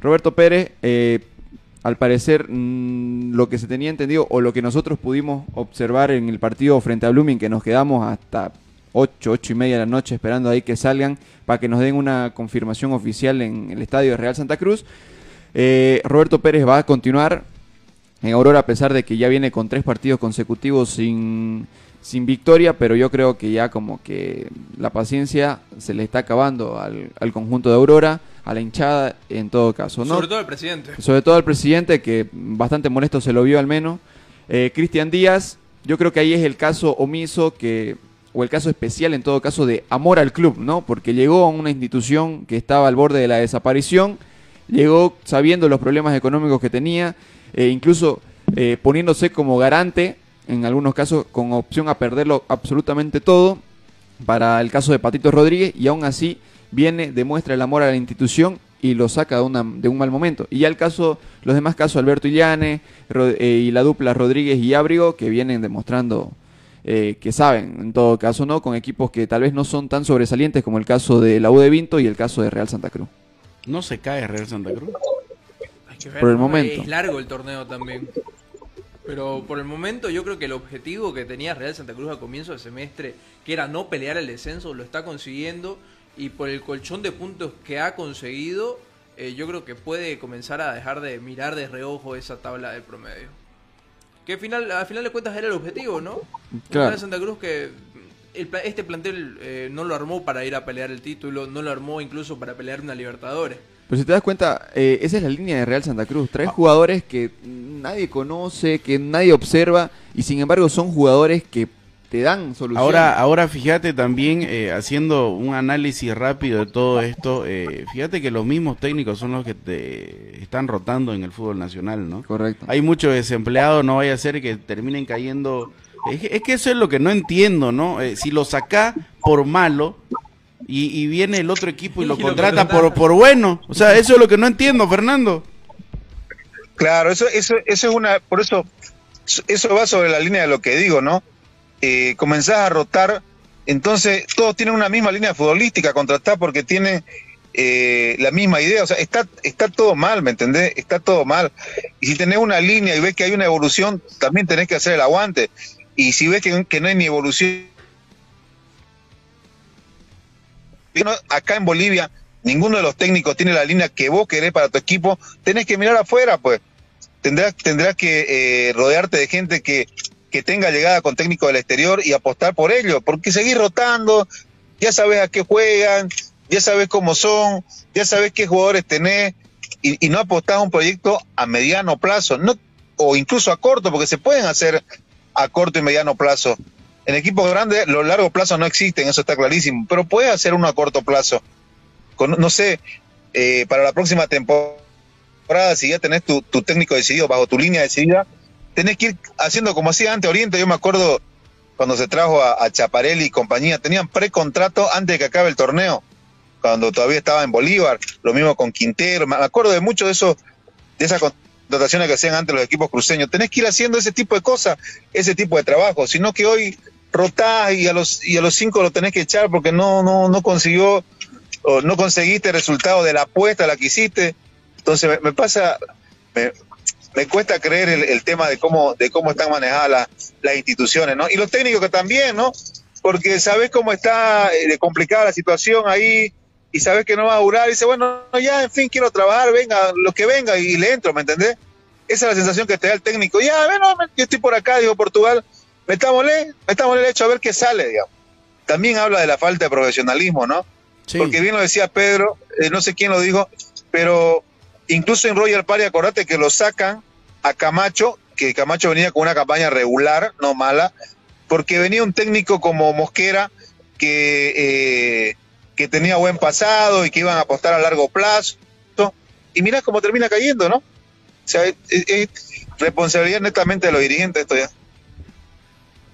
Roberto Pérez, eh, al parecer, mm, lo que se tenía entendido o lo que nosotros pudimos observar en el partido frente a Blooming, que nos quedamos hasta 8, 8 y media de la noche esperando ahí que salgan para que nos den una confirmación oficial en el estadio de Real Santa Cruz. Eh, Roberto Pérez va a continuar en Aurora a pesar de que ya viene con tres partidos consecutivos sin, sin victoria, pero yo creo que ya como que la paciencia se le está acabando al, al conjunto de Aurora, a la hinchada en todo caso. ¿no? Sobre todo el presidente. Sobre todo al presidente, que bastante molesto se lo vio al menos. Eh, Cristian Díaz, yo creo que ahí es el caso omiso que o el caso especial en todo caso de amor al club, ¿no? Porque llegó a una institución que estaba al borde de la desaparición, llegó sabiendo los problemas económicos que tenía, e incluso eh, poniéndose como garante, en algunos casos con opción a perderlo absolutamente todo, para el caso de Patito Rodríguez, y aún así viene, demuestra el amor a la institución y lo saca de, una, de un mal momento. Y ya el caso, los demás casos, Alberto Illane eh, y la dupla Rodríguez y Ábrigo, que vienen demostrando eh, que saben, en todo caso, ¿no? Con equipos que tal vez no son tan sobresalientes como el caso de la U de Vinto y el caso de Real Santa Cruz. ¿No se cae Real Santa Cruz? Hay que ver, Por el momento. Es largo el torneo también. Pero por el momento yo creo que el objetivo que tenía Real Santa Cruz a comienzo del semestre, que era no pelear el descenso, lo está consiguiendo. Y por el colchón de puntos que ha conseguido, eh, yo creo que puede comenzar a dejar de mirar de reojo esa tabla del promedio. Que al final, al final de cuentas era el objetivo, ¿no? Claro. Real Santa Cruz que el este plantel eh, no lo armó para ir a pelear el título, no lo armó incluso para pelear una Libertadores. Pero si te das cuenta, eh, esa es la línea de Real Santa Cruz. Trae jugadores que nadie conoce, que nadie observa, y sin embargo son jugadores que te dan soluciones. Ahora, ahora fíjate también, eh, haciendo un análisis rápido de todo esto, eh, fíjate que los mismos técnicos son los que te están rotando en el fútbol nacional, ¿no? Correcto. Hay muchos desempleados, no vaya a ser que terminen cayendo. Es, que- es que eso es lo que no entiendo, ¿no? Eh, si lo saca por malo y, y viene el otro equipo y lo Y lo contrata contrata. por, por bueno, o sea, eso es lo que no entiendo, Fernando. Claro, eso, eso, eso es una, por eso, eso va sobre la línea de lo que digo, ¿no? Eh, comenzás a rotar, entonces todos tienen una misma línea futbolística, contratar porque tiene eh, la misma idea, o sea, está, está todo mal, ¿me entendés? Está todo mal. Y si tenés una línea y ves que hay una evolución, también tenés que hacer el aguante. Y si ves que, que no hay ni evolución, acá en Bolivia ninguno de los técnicos tiene la línea que vos querés para tu equipo, tenés que mirar afuera, pues. Tendrás, tendrás que eh, rodearte de gente que, que tenga llegada con técnicos del exterior y apostar por ello, porque seguir rotando, ya sabes a qué juegan, ya sabes cómo son, ya sabes qué jugadores tenés, y, no apostás a un proyecto a mediano plazo, no, o incluso a corto, porque se pueden hacer a corto y mediano plazo. En equipos grandes, los largos plazos no existen, eso está clarísimo, pero puedes hacer uno a corto plazo. Con, no sé, eh, para la próxima temporada, si ya tenés tu, técnico decidido, bajo tu línea decidida, tenés que ir haciendo como hacía antes Oriente. Yo me acuerdo cuando se trajo a, a Chaparelli y compañía, tenían precontrato antes de que acabe el torneo, cuando todavía estaba en Bolívar, lo mismo con Quintero, me acuerdo de mucho de eso, de esas contrataciones que hacían antes los equipos cruceños. Tenés que ir haciendo ese tipo de cosas, ese tipo de trabajo, sino que hoy rotás y a los y a los cinco lo tenés que echar porque no no no consiguió o no conseguiste el resultado de la apuesta la que hiciste. Entonces me, pasa me, me cuesta creer el, tema de cómo de cómo están manejadas la, las instituciones, ¿no? Y los técnicos que también, ¿no? Porque sabes cómo está eh, complicada la situación ahí y sabes que no va a durar y dice, bueno, ya, en fin, quiero trabajar, venga, lo que venga y le entro, ¿me entendés? Esa es la sensación que te da el técnico. Ya, bueno, yo estoy por acá, digo Portugal, metámosle, metámosle el hecho a ver qué sale, digamos. También habla de la falta de profesionalismo, ¿no? Sí. Porque bien lo decía Pedro, eh, no sé quién lo dijo, pero incluso en Royal Party, acordate que lo sacan a Camacho, que Camacho venía con una campaña regular, no mala, porque venía un técnico como Mosquera que, eh, que tenía buen pasado y que iban a apostar a largo plazo. Y mira cómo termina cayendo, ¿no? O sea, es, es responsabilidad netamente de los dirigentes esto ya.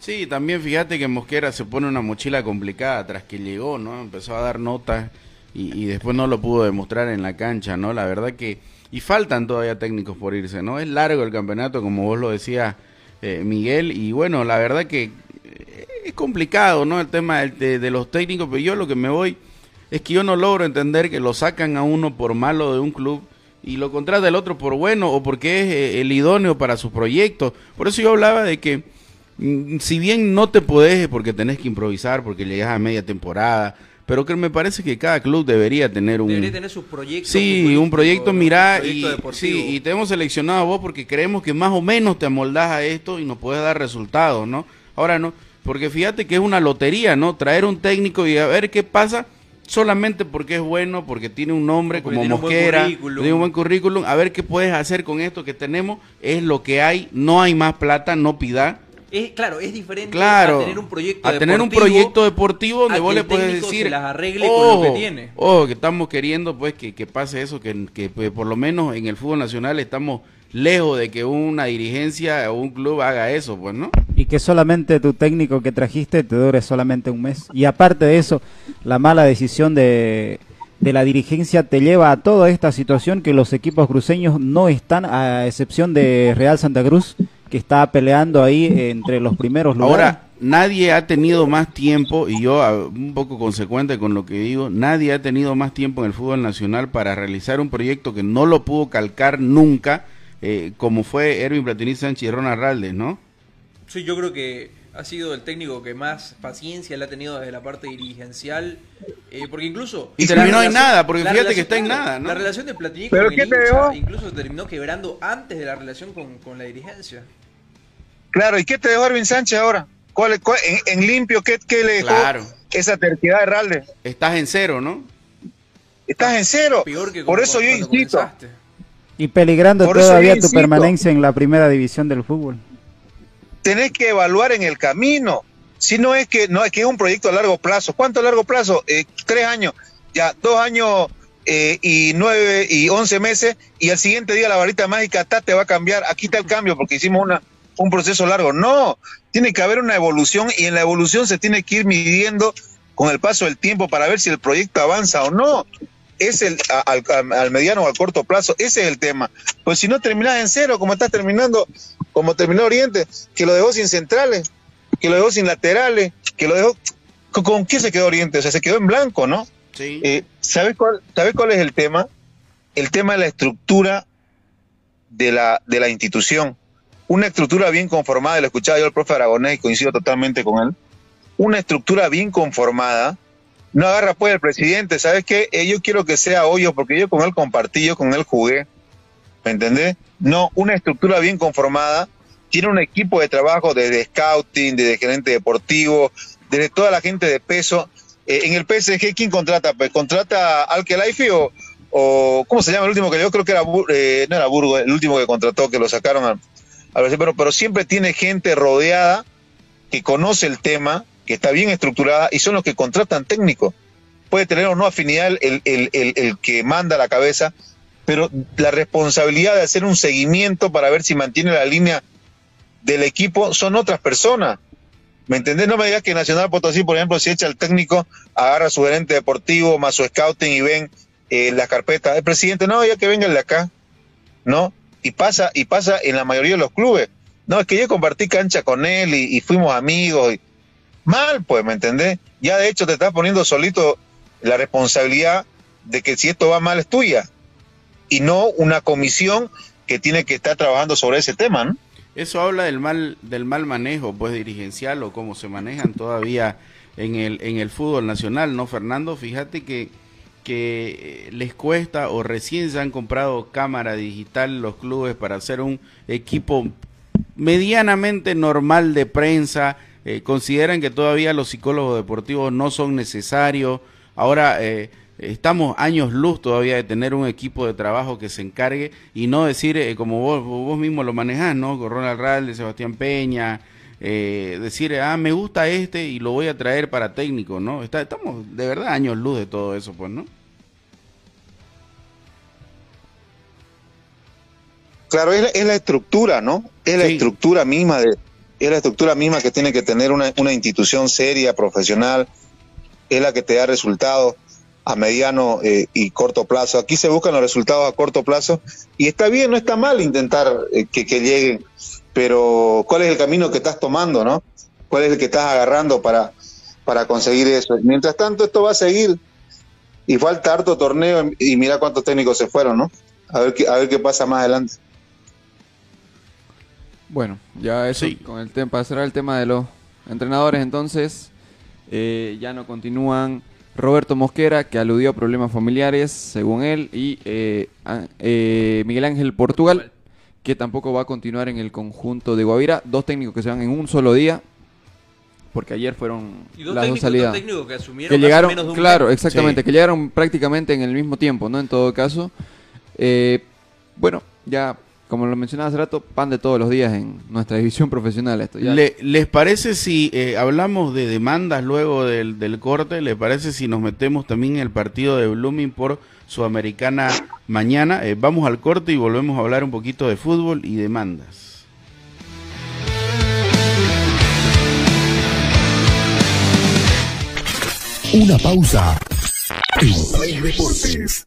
Sí, también fíjate que Mosquera se pone una mochila complicada tras que llegó, ¿no? Empezó a dar notas y, después no lo pudo demostrar en la cancha, ¿no? La verdad que... Y faltan todavía técnicos por irse, ¿no? Es largo el campeonato, como vos lo decías, eh, Miguel, y bueno, la verdad que eh, es complicado, ¿no? El tema de, de, los técnicos, pero yo lo que me voy es que yo no logro entender que lo sacan a uno por malo de un club y lo contrata el otro por bueno o porque es eh, el idóneo para su proyecto. Por eso yo hablaba de que si bien no te podés porque tenés que improvisar, porque llegas a media temporada, pero que me parece que cada club debería tener un Debería tener sus proyectos. sí un proyecto mirá y deportivo. sí y te hemos seleccionado a vos porque creemos que más o menos te amoldás a esto y nos puedes dar resultados no ahora no porque fíjate que es una lotería no traer un técnico y a ver qué pasa solamente porque es bueno porque tiene un nombre Porque como un Mosquera currículum. tiene un buen currículum a ver qué puedes hacer con esto que tenemos es lo que hay no hay más plata no pida Es, claro, es diferente Claro, a tener un proyecto a tener un deportivo, proyecto deportivo donde vos que le puedes decir, se las arregle con lo que tiene. ojo, que estamos queriendo pues que, que pase eso, que, que, pues, por lo menos en el fútbol nacional estamos lejos de que una dirigencia o un club haga eso, pues, ¿no? Y que solamente tu técnico que trajiste te dure solamente un mes. Y aparte de eso, la mala decisión de, de la dirigencia te lleva a toda esta situación que los equipos cruceños no están, a excepción de Real Santa Cruz, que está peleando ahí entre los primeros lugares. Ahora, nadie ha tenido más tiempo, y yo a- un poco consecuente con lo que digo, nadie ha tenido más tiempo en el fútbol nacional para realizar un proyecto que no lo pudo calcar nunca, eh, como fue Erwin Platini Sánchez y Ron Arraldes, ¿no? Sí, yo creo que ha sido el técnico que más paciencia le ha tenido desde la parte dirigencial. eh, porque incluso. Y terminó en nada, porque fíjate que está en nada, ¿no? La relación de Platini ¿Pero con el hincha incluso terminó quebrando antes de la relación con, con la dirigencia. Claro, ¿y qué te dejó Arvin Sánchez ahora? ¿Cuál, es- cuál- en, en limpio, ¿qué, qué le dejó Claro. esa terquedad de Ralde? Estás en cero, ¿no? Estás en cero. Peor que Por eso yo insisto. comenzaste. Y peligrando Por todavía tu insisto. permanencia en la primera división del fútbol. tenés que evaluar en el camino. Si no es que no es que es un proyecto a largo plazo. ¿Cuánto a largo plazo? Eh, tres años, ya dos años eh, y nueve y once meses y al siguiente día la varita mágica ta, te va a cambiar. Aquí está el cambio porque hicimos una un proceso largo. No, tiene que haber una evolución y en la evolución se tiene que ir midiendo con el paso del tiempo para ver si el proyecto avanza o no. Es el al- al mediano o al corto plazo, ese es el tema. Pues si no terminás en cero, como estás terminando, como terminó Oriente, que lo dejó sin centrales, que lo dejó sin laterales, que lo dejó. ¿Con, con qué se quedó Oriente? O sea, se quedó en blanco, ¿no? Sí. Eh, ¿sabes, cuál, ¿Sabes cuál es el tema? El tema de la estructura de la, de la institución. Una estructura bien conformada, lo escuchaba yo al profe Aragonés y coincido totalmente con él. Una estructura bien conformada. No agarra pues el presidente, ¿sabes qué? Eh, yo quiero que sea Hoyo porque yo con él compartí, yo con él jugué. ¿Me entendés? No, una estructura bien conformada. Tiene un equipo de trabajo desde scouting, desde gerente deportivo, desde toda la gente de peso. Eh, en el PSG, ¿quién contrata? Pues contrata al Kelaifi o, ¿cómo se llama el último que yo creo que era eh, no era Burgo, el último que contrató que lo sacaron al, al Brasil, pero, pero siempre tiene gente rodeada que conoce el tema, que está bien estructurada y son los que contratan técnicos. Puede tener o no afinidad el, que manda la cabeza, pero la responsabilidad de hacer un seguimiento para ver si mantiene la línea del equipo son otras personas. ¿Me entendés? No me digas que Nacional Potosí, por ejemplo, si echa al técnico, agarra a su gerente deportivo más su scouting y ven eh, las carpetas. El presidente, no, ya que venga de acá. ¿No? Y pasa, y pasa en la mayoría de los clubes. No, es que yo compartí cancha con él y, fuimos amigos. Mal, pues, ¿me entendés? Ya de hecho te estás poniendo solito la responsabilidad de que si esto va mal es tuya. Y no una comisión que tiene que estar trabajando sobre ese tema, ¿no? Eso habla del mal del mal manejo pues dirigencial o cómo se manejan todavía en el en el fútbol nacional, ¿no, Fernando? Fíjate que que eh, les cuesta o recién se han comprado cámara digital los clubes para hacer un equipo medianamente normal de prensa, eh, consideran que todavía los psicólogos deportivos no son necesarios. Ahora eh, estamos años luz todavía de tener un equipo de trabajo que se encargue y no decir, eh, como vos, vos mismo lo manejás, ¿no? Con Ronald Ralde, Sebastián Peña, eh, decir, ah, me gusta este y lo voy a traer para técnico, ¿no? Está, estamos de verdad años luz de todo eso, pues, ¿no? Claro, es la, es la estructura, ¿no? Es la estructura misma de, es la estructura misma que tiene que tener una, una institución seria, profesional, es la que te da resultados a mediano eh, y corto plazo. Aquí se buscan los resultados a corto plazo y está bien, no está mal intentar eh, que, que lleguen, pero ¿cuál es el camino que estás tomando, no? ¿Cuál es el que estás agarrando para, para conseguir eso? Mientras tanto, esto va a seguir y falta harto torneo y mira cuántos técnicos se fueron, ¿no? a ver qué, a ver qué pasa más adelante. Bueno, ya eso Sí. con el tema, para cerrar el tema de los entrenadores, entonces, eh, ya no continúan Roberto Mosquera, que aludió a problemas familiares, según él, y eh, eh, Miguel Ángel Portugal, que tampoco va a continuar en el conjunto de Guavira. Dos técnicos que se van en un solo día, porque ayer fueron Y dos las dos técnicos, salidas. dos técnicos que asumieron que llegaron, menos de un claro, mes. exactamente, Sí. que llegaron prácticamente en el mismo tiempo, ¿no? En todo caso. Eh, bueno, ya, como lo mencionaba hace rato, pan de todos los días en nuestra división profesional esto. Ya. Le- ¿Les parece si eh, hablamos de demandas luego del, del corte? ¿Les parece si nos metemos también en el partido de Blooming por Sudamericana mañana? Eh, vamos al corte y volvemos a hablar un poquito de fútbol y demandas. Una pausa. En Play Deportes.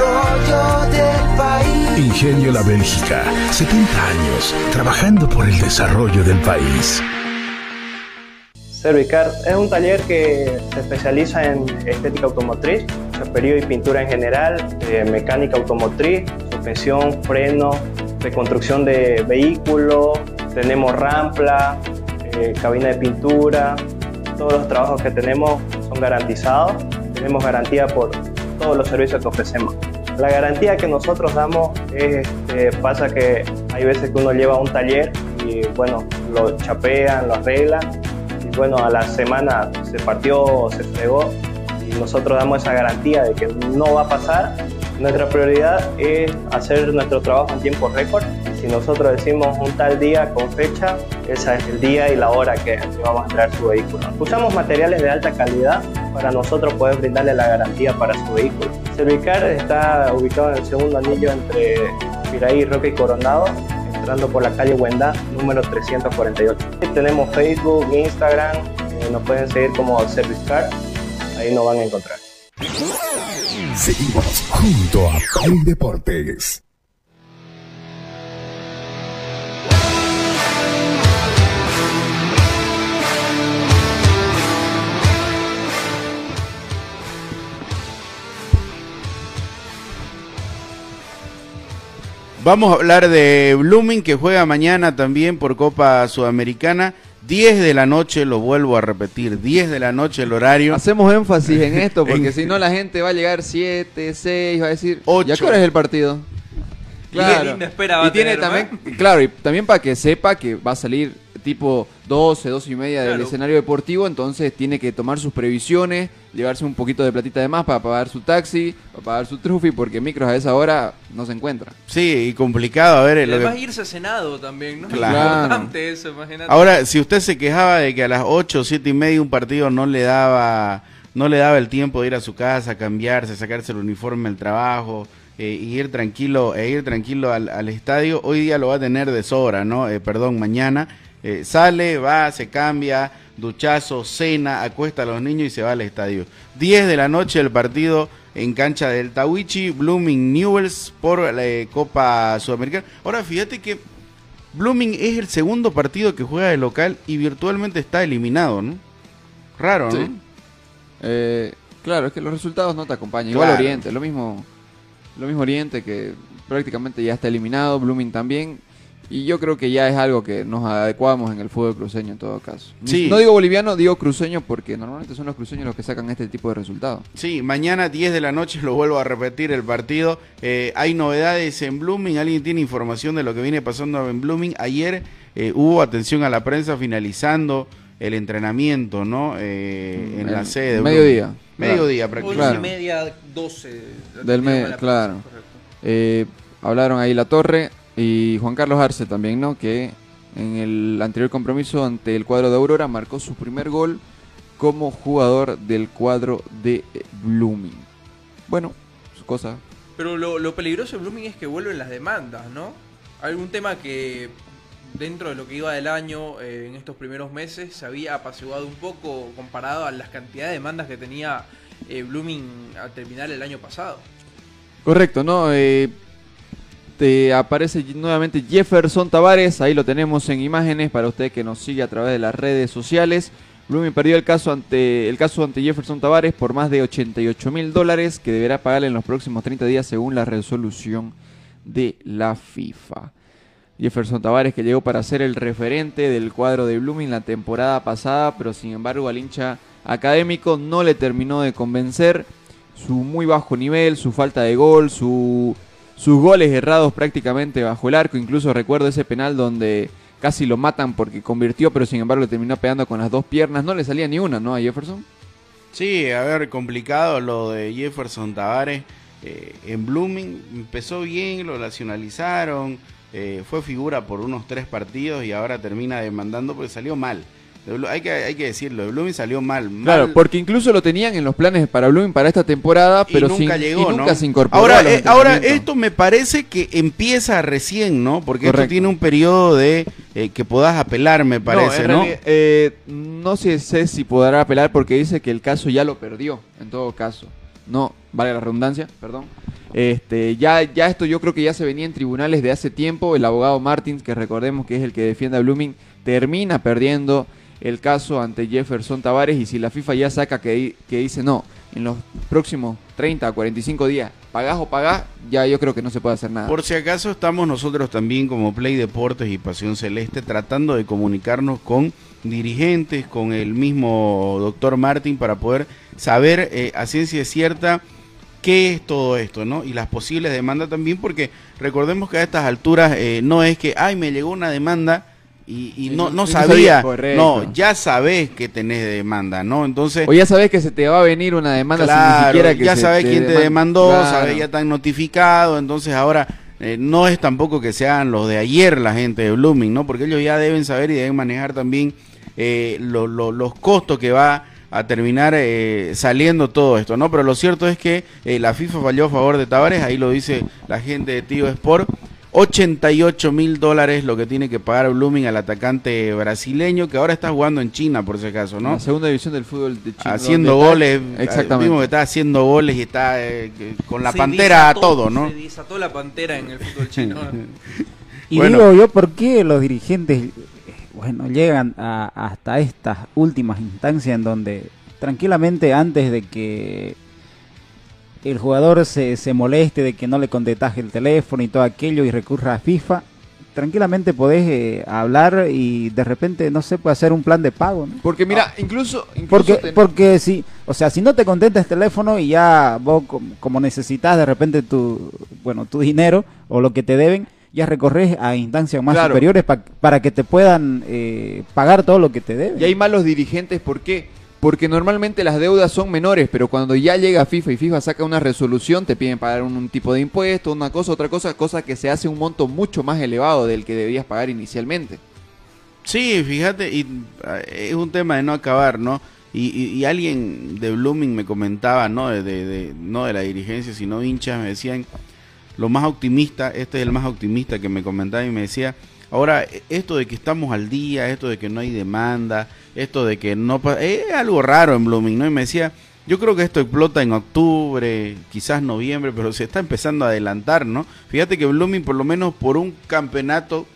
Ingenio La Bélgica, 70 años trabajando por el desarrollo del país. Servicar es un taller que se especializa en estética automotriz, chaperío y pintura en general, eh, mecánica automotriz, suspensión, freno, reconstrucción de vehículos, tenemos rampla, eh, cabina de pintura, todos los trabajos que tenemos son garantizados, tenemos garantía por todos los servicios que ofrecemos. La garantía que nosotros damos es, este, pasa que hay veces que uno lleva un taller y bueno, lo chapean, lo arreglan y bueno, a la semana se partió se fregó y nosotros damos esa garantía de que no va a pasar. Nuestra prioridad es hacer nuestro trabajo en tiempo récord. Si nosotros decimos un tal día con fecha, ese es el día y la hora que vamos a entregar su vehículo. Usamos materiales de alta calidad para nosotros poder brindarle la garantía para su vehículo. Servicar está ubicado en el segundo anillo entre Piraí, Roque y Coronado, entrando por la calle Huendá, número 348. Tenemos Facebook, Instagram, eh, nos pueden seguir como Servicar, ahí nos van a encontrar. Seguimos junto a Play Deportes. Vamos a hablar de Blooming que juega mañana también por Copa Sudamericana. 10 de la noche, lo vuelvo a repetir, 10 de la noche el horario. Hacemos énfasis en esto porque En- si no la gente va a llegar 7, 6, va a decir, Ocho. ¿ya qué hora es el partido? Y qué linda espera va y a tiene tener, ¿no? también, claro, y también para que sepa que va a salir tipo 12, 12 y media del Claro. escenario deportivo, entonces tiene que tomar sus previsiones, llevarse un poquito de platita de más para pagar su taxi, para pagar su trufi, porque micros a esa hora no se encuentra. Sí, y complicado, a ver. Y lo que- además irse a Senado también, ¿no? Claro. Es importante eso, imagínate. Ahora, si usted se quejaba de que a las 8, 7 y media un partido no le daba no le daba el tiempo de ir a su casa, cambiarse, sacarse el uniforme del trabajo eh, y ir tranquilo e ir tranquilo al, al estadio, hoy día lo va a tener de sobra, ¿no? Eh, perdón, mañana eh, sale, va, se cambia, duchazo, cena, acuesta a los niños y se va al estadio. 10 de la noche el partido en cancha del Tawichi, Blooming Newells por la eh, Copa Sudamericana. Ahora fíjate que Blooming es el segundo partido que juega de local y virtualmente está eliminado, ¿no? Raro, ¿no? Sí. Eh, claro, es que los resultados no te acompañan. Igual. Oriente, lo mismo, lo mismo Oriente que prácticamente ya está eliminado, Blooming también. Y yo creo que ya es algo que nos adecuamos en el fútbol cruceño en todo caso. Sí. No digo boliviano, digo cruceño porque normalmente son los cruceños los que sacan este tipo de resultados. Sí, mañana 10 de la noche lo vuelvo a repetir el partido. Eh, hay novedades en Blooming. ¿Alguien tiene información de lo que viene pasando en Blooming? Ayer eh, hubo atención a la prensa finalizando el entrenamiento, ¿no? Eh, en la sede. de mediodía. Mediodía Once prácticamente. y media, 12. Del me medio, claro. Eh, hablaron ahí La Torre y Juan Carlos Arce también, ¿no? Que en el anterior compromiso ante el cuadro de Aurora marcó su primer gol como jugador del cuadro de Blooming. Bueno, su cosa. Pero lo, lo peligroso de Blooming es que vuelven las demandas, ¿no? Algún tema que dentro de lo que iba del año, eh, en estos primeros meses, se había apaciguado un poco comparado a las cantidades de demandas que tenía eh, Blooming al terminar el año pasado. Correcto, ¿no? Eh, te aparece nuevamente Jefferson Tavares, ahí lo tenemos en imágenes para usted que nos sigue a través de las redes sociales. Blooming perdió el caso ante el caso ante Jefferson Tavares por más de 88 mil dólares que deberá pagarle en los próximos 30 días según la resolución de la FIFA. Jefferson Tavares que llegó para ser el referente del cuadro de Blooming la temporada pasada, pero sin embargo al hincha académico no le terminó de convencer su muy bajo nivel, su falta de gol, su, sus goles errados prácticamente bajo el arco. Incluso recuerdo ese penal donde casi lo matan porque convirtió, pero sin embargo terminó pegando con las dos piernas. No le salía ni una, ¿no? A Jefferson. Sí, a ver, complicado lo de Jefferson Tavares eh, en Blooming. Empezó bien, lo nacionalizaron, eh, fue figura por unos tres partidos y ahora termina demandando porque salió mal. Hay, que, hay que decirlo, de Blooming salió mal. mal Claro, porque incluso lo tenían en los planes para Blooming para esta temporada, y pero nunca sin- llegó, y nunca ¿no? se incorporó. Ahora, eh, ahora esto me parece que empieza recién, ¿no? Porque esto Correcto. tiene un periodo de eh, que puedas apelar, me parece, ¿no? realidad, eh, no sé, sé si podrá apelar porque dice que el caso ya lo perdió, en todo caso. No, vale la redundancia, perdón. Este, ya, ya esto yo creo que ya se venía en tribunales de hace tiempo. El abogado Martins, que recordemos que es el que defiende a Blooming, termina perdiendo el caso ante Jefferson Tavares. Y si la FIFA ya saca que, que dice no, en los próximos 30 a 45 días, pagás o pagás, ya yo creo que no se puede hacer nada. Por si acaso estamos nosotros también como Play Deportes y Pasión Celeste tratando de comunicarnos con dirigentes, con el mismo doctor Martín para poder saber eh, a ciencia cierta qué es todo esto, ¿no? Y las posibles demandas también, porque recordemos que a estas alturas eh, no es que, ay, me llegó una demanda y, y no, no- sabía, no, ya sabes que tenés demanda, ¿no? Entonces... O ya sabes que se te va a venir una demanda sin ni Claro, siquiera que ya se sabes quién te deman- demandó, Claro. sabes ya están notificados, entonces ahora eh, no es tampoco que sean los de ayer la gente de Blooming, ¿no? Porque ellos ya deben saber y deben manejar también eh, lo- lo- los costos que va a terminar eh, saliendo todo esto, ¿no? Pero lo cierto es que eh, la FIFA falló a favor de Tavares, ahí lo dice la gente de Tío Sport. 88 mil dólares lo que tiene que pagar Blooming al atacante brasileño que ahora está jugando en China por si acaso, ¿no? La segunda división del fútbol de Chile. haciendo donde está- goles. Exactamente. Vimos que está haciendo goles y está eh, con la Se pantera a todo, ¿no? Se desató la pantera en el fútbol chino. Y Bueno. digo yo, ¿por qué los dirigentes, eh, bueno, llegan a- hasta estas últimas instancias en donde tranquilamente antes de que el jugador se, se moleste de que no le contestas el teléfono y todo aquello y recurra a FIFA, tranquilamente podés eh, hablar y de repente, no sé, puede hacer un plan de pago, ¿no? Porque mira, incluso, incluso Porque, ten- porque si, o sea, si no te contesta el teléfono y ya vos com- como necesitas de repente tu, bueno, tu dinero o lo que te deben, ya recorres a instancias más Claro. superiores pa- para que te puedan eh, pagar todo lo que te deben. y hay malos dirigentes, ¿por qué? Porque normalmente las deudas son menores, pero cuando ya llega FIFA y FIFA saca una resolución, te piden pagar un, tipo de impuesto, una cosa, otra cosa, cosa que se hace un monto mucho más elevado del que debías pagar inicialmente. Sí, fíjate, y eh, es un tema de no acabar, ¿no? Y, y- y alguien de Blooming me comentaba, ¿no? De, de- de- no de la dirigencia, sino hinchas, me decían, lo más optimista, este es el más optimista que me comentaba y me decía, ahora, esto de que estamos al día, esto de que no hay demanda, esto de que no... pa- Es algo raro en Blooming, ¿no? Y me decía, yo creo que esto explota en octubre, quizás noviembre, pero se está empezando a adelantar, ¿no? Fíjate que Blooming, por lo menos por un campeonato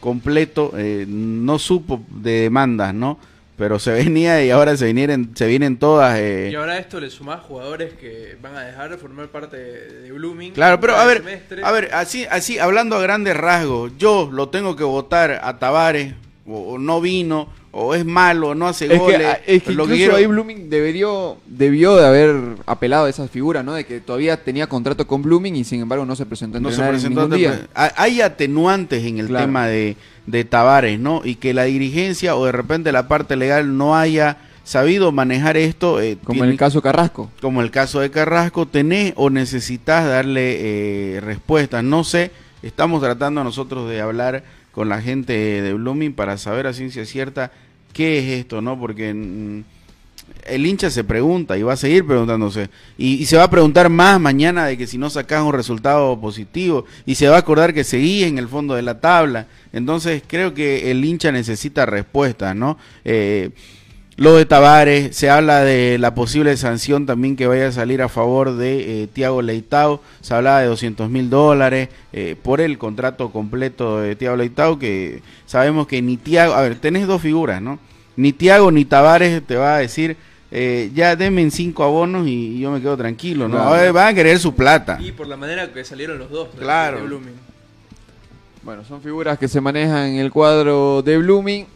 completo, eh, no supo de demandas, ¿no? Pero se venía y ahora se vienen, se vienen todas. eh, Y ahora a esto le sumás jugadores que van a dejar de formar parte de, Blooming. Claro, pero a ver, semestre. a ver, así, así, hablando a grandes rasgos, yo lo tengo que votar a Tavares, o, o no vino, o es malo, o no hace Es que, goles. ah, es que lo que quiero- ahí Blooming debió, debió de haber apelado a esa figura, ¿no? De que todavía tenía contrato con Blooming y sin embargo no se presentó a no se en ningún día. Ha- Hay atenuantes en el Claro. tema de, de Tavares, ¿no? Y que la dirigencia o de repente la parte legal no haya sabido manejar esto. eh, Como en el caso Carrasco. como el caso de Carrasco, tenés o necesitas darle eh, respuestas. No sé, estamos tratando nosotros de hablar con la gente de Blooming para saber a ciencia cierta qué es esto, ¿no? Porque mm, el hincha se pregunta y va a seguir preguntándose. Y, se va a preguntar más mañana de que si no sacas un resultado positivo. Y se va a acordar que seguís en el fondo de la tabla. Entonces creo que el hincha necesita respuestas, ¿no? Eh, lo de Tavares, se habla de la posible sanción también que vaya a salir a favor de eh, Tiago Leitao, se hablaba de 200 mil dólares eh, por el contrato completo de Tiago Leitao, que sabemos que ni Tiago, a ver, tenés dos figuras, ¿no? Ni Tiago ni Tavares te va a decir, eh, ya denme en cinco abonos y, yo me quedo tranquilo, ¿no? Claro. Van a querer su plata. Y por la manera que salieron los dos de- Claro. de Blooming. Bueno, son figuras que se manejan en el cuadro de Blooming.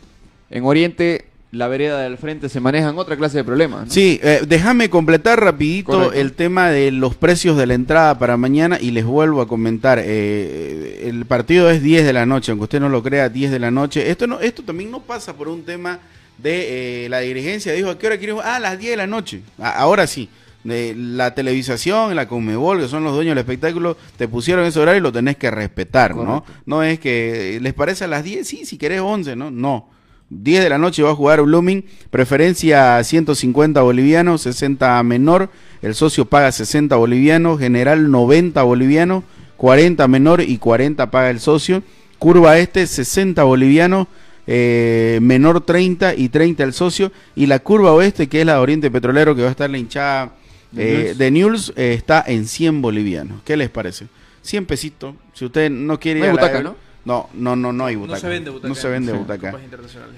En Oriente, la vereda del frente se manejan otra clase de problemas. ¿no? Sí, eh, déjame completar rapidito Correcto. el tema de los precios de la entrada para mañana y les vuelvo a comentar. eh, el partido es 10 de la noche, aunque usted no lo crea, 10 de la noche. Esto no, esto también no pasa por un tema de eh, la dirigencia. Dijo, ¿a qué hora quiere jugar? Ah, a las 10 de la noche. A- ahora sí. De la televisación, la Conmebol, que son los dueños del espectáculo, te pusieron ese horario y lo tenés que respetar, ¿no? Correcto. No es que les parece a las 10, sí, si querés 11, ¿no? No. 10 de la noche va a jugar Blooming, preferencia 150 bolivianos, 60 menor, el socio paga 60 bolivianos, general 90 bolivianos, 40 menor y 40 paga el socio, curva este 60 bolivianos, eh, menor 30 y 30 el socio, y la curva oeste, que es la de Oriente Petrolero, que va a estar la hinchada De eh, de Newell's, eh, está en 100 bolivianos. ¿Qué les parece? 100 pesitos. Si usted no quiere No hay ir a la- butaca, ¿no? No, no, no, no hay No butaca. se vende butaca. No se vende en butaca.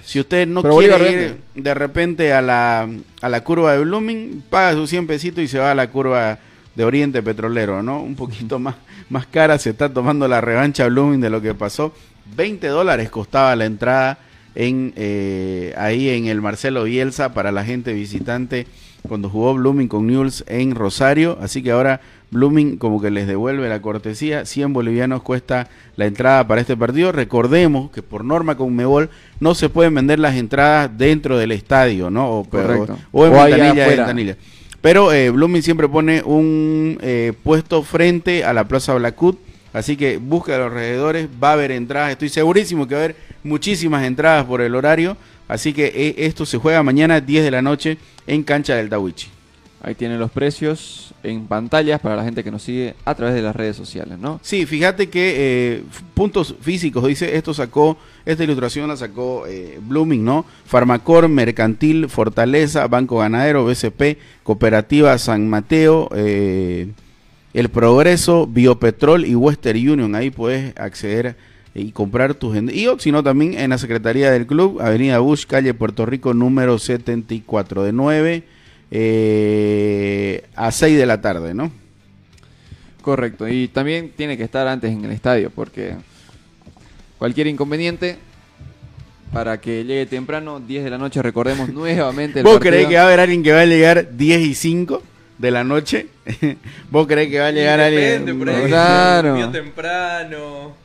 Si usted no Pero quiere ir de repente a la, a la curva de Blooming, paga sus 100 pesitos y se va a la curva de Oriente Petrolero, ¿no? Un poquito más, más cara, se está tomando la revancha Blooming de lo que pasó. 20 dólares costaba la entrada en eh, ahí en el Marcelo Bielsa para la gente visitante cuando jugó Blooming con Newell's en Rosario, así que ahora Blooming como que les devuelve la cortesía, 100 bolivianos cuesta la entrada para este partido. Recordemos que por norma con Mebol no se pueden vender las entradas dentro del estadio, ¿no? O, Correcto. o en O allá ventanilla, afuera. ventanilla. Pero eh, Blooming siempre pone un eh, puesto frente a la Plaza Blackwood, así que busca a los alrededores, va a haber entradas, estoy segurísimo que va a haber muchísimas entradas por el horario, así que eh, esto se juega mañana 10 de la noche en cancha del Tawichi. Ahí tienen los precios en pantallas para la gente que nos sigue a través de las redes sociales, ¿no? Sí, fíjate que eh, puntos físicos, dice, esto sacó, esta ilustración la sacó eh, Blooming, ¿no? Farmacor, Mercantil, Fortaleza, Banco Ganadero, BCP, Cooperativa San Mateo, eh, El Progreso, Biopetrol y Western Union. Ahí puedes acceder y comprar tus... Y o, si no, también en la Secretaría del Club, Avenida Bush, calle Puerto Rico, número 74, de 9 eh, a 6 de la tarde, ¿no? Correcto. Y también tiene que estar antes en el estadio porque cualquier inconveniente para que llegue temprano, 10 de la noche, recordemos nuevamente el ¿Vos partido. creés que va a haber alguien que va a llegar 10 y 5 de la noche? ¿Vos creés que va a llegar Depende, alguien? por ahí. Claro. Temprano.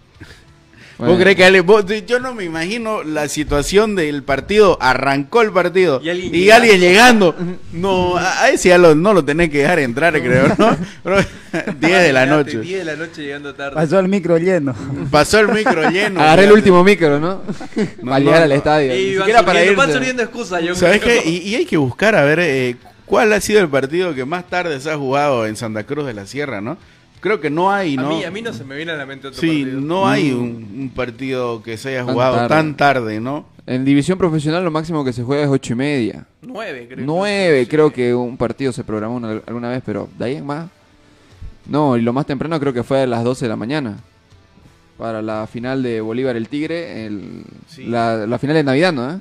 ¿Vos creés que alguien- vos- yo no me imagino la situación del partido, arrancó el partido Y alguien y alguien llegando. No, a ese ya lo- no lo tenés que dejar entrar, creo, ¿no? Pero 10 de la noche. 10 de la noche llegando tarde. Pasó el micro lleno. Pasó el micro lleno. Agarré el último micro, ¿no? No, para llegar no, al no. estadio. Y Ni van, siquiera para surgiendo, van irse. surgiendo excusas, yo ¿Sabes creo. qué? Y, y hay que buscar a ver eh, cuál ha sido el partido que más tarde se ha jugado en Santa Cruz de la Sierra, ¿no? Creo que no hay, a, ¿no? mí, a mí no se me viene a la mente otro Sí, partido. no hay un, un partido que se haya Tan jugado tarde. tan tarde, ¿no? En división profesional lo máximo que se juega es ocho y media. 9, creo. Nueve, Sí. creo que un partido se programó una- alguna vez, pero de ahí en más. No, y lo más temprano creo que fue a las 12 de la mañana. Para la final de Bolívar el Tigre, el- Sí. la, la final de Navidad, ¿no? eh?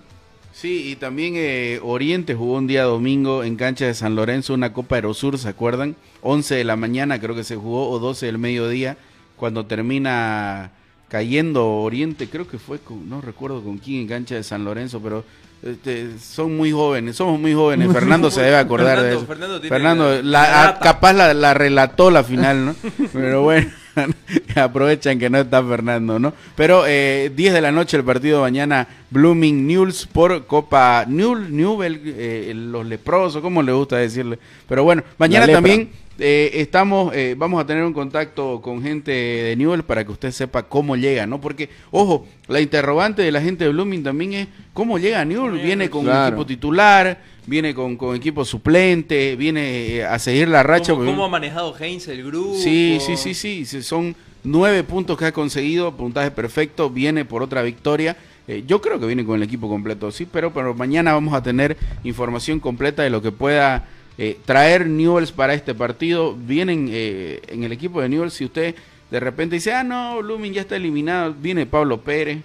Sí, y también eh, Oriente jugó un día domingo en cancha de San Lorenzo una Copa Aerosur, ¿se acuerdan? 11 de la mañana creo que se jugó, o 12 del mediodía, cuando termina cayendo Oriente, creo que fue, con, no recuerdo con quién en cancha de San Lorenzo, pero este, son muy jóvenes, somos muy jóvenes, Fernando se debe acordar de Fernando- eso. Fernando la- capaz la, la relató la final, ¿no? Pero bueno, aprovechan que no está Fernando, ¿no? Pero eh, 10 de la noche el partido mañana, Blooming Newells por Copa Newell, Newell, eh, los leprosos, como le gusta decirle. Pero bueno, mañana también eh, estamos, eh, vamos a tener un contacto con gente de Newell para que usted sepa cómo llega, ¿no? Porque, ojo, la interrogante de la gente de Blooming también es cómo llega a Newell. Viene con un equipo titular, viene con, con equipo suplente, viene eh, a seguir la racha. ¿Cómo, porque- cómo ha manejado Heinz el grupo? Sí, sí, sí, sí, sí, Son nueve puntos que ha conseguido, puntaje perfecto, viene por otra victoria. Eh, yo creo que viene con el equipo completo, sí, pero, pero mañana vamos a tener información completa de lo que pueda eh, traer Newells para este partido. Vienen eh, en el equipo de Newells, si usted de repente dice, ah, no, Lumin ya está eliminado, viene Pablo Pérez,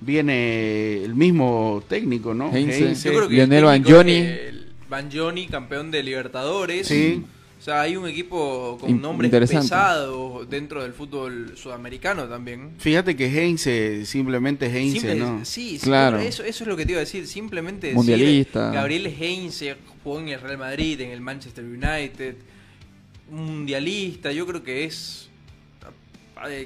viene el mismo técnico, ¿no? Heinze. Heinze. Yo creo que Lionel Banjoni. Banjoni, campeón de Libertadores. Sí. O sea, hay un equipo con nombres pesados dentro del fútbol sudamericano también. Fíjate que Heinze, simplemente Heinze, Simple- ¿no? Sí, sí, Claro. eso, eso es lo que te iba a decir. Simplemente decir, Mundialista. Gabriel Heinze jugó en el Real Madrid, en el Manchester United, un mundialista. Yo creo que es,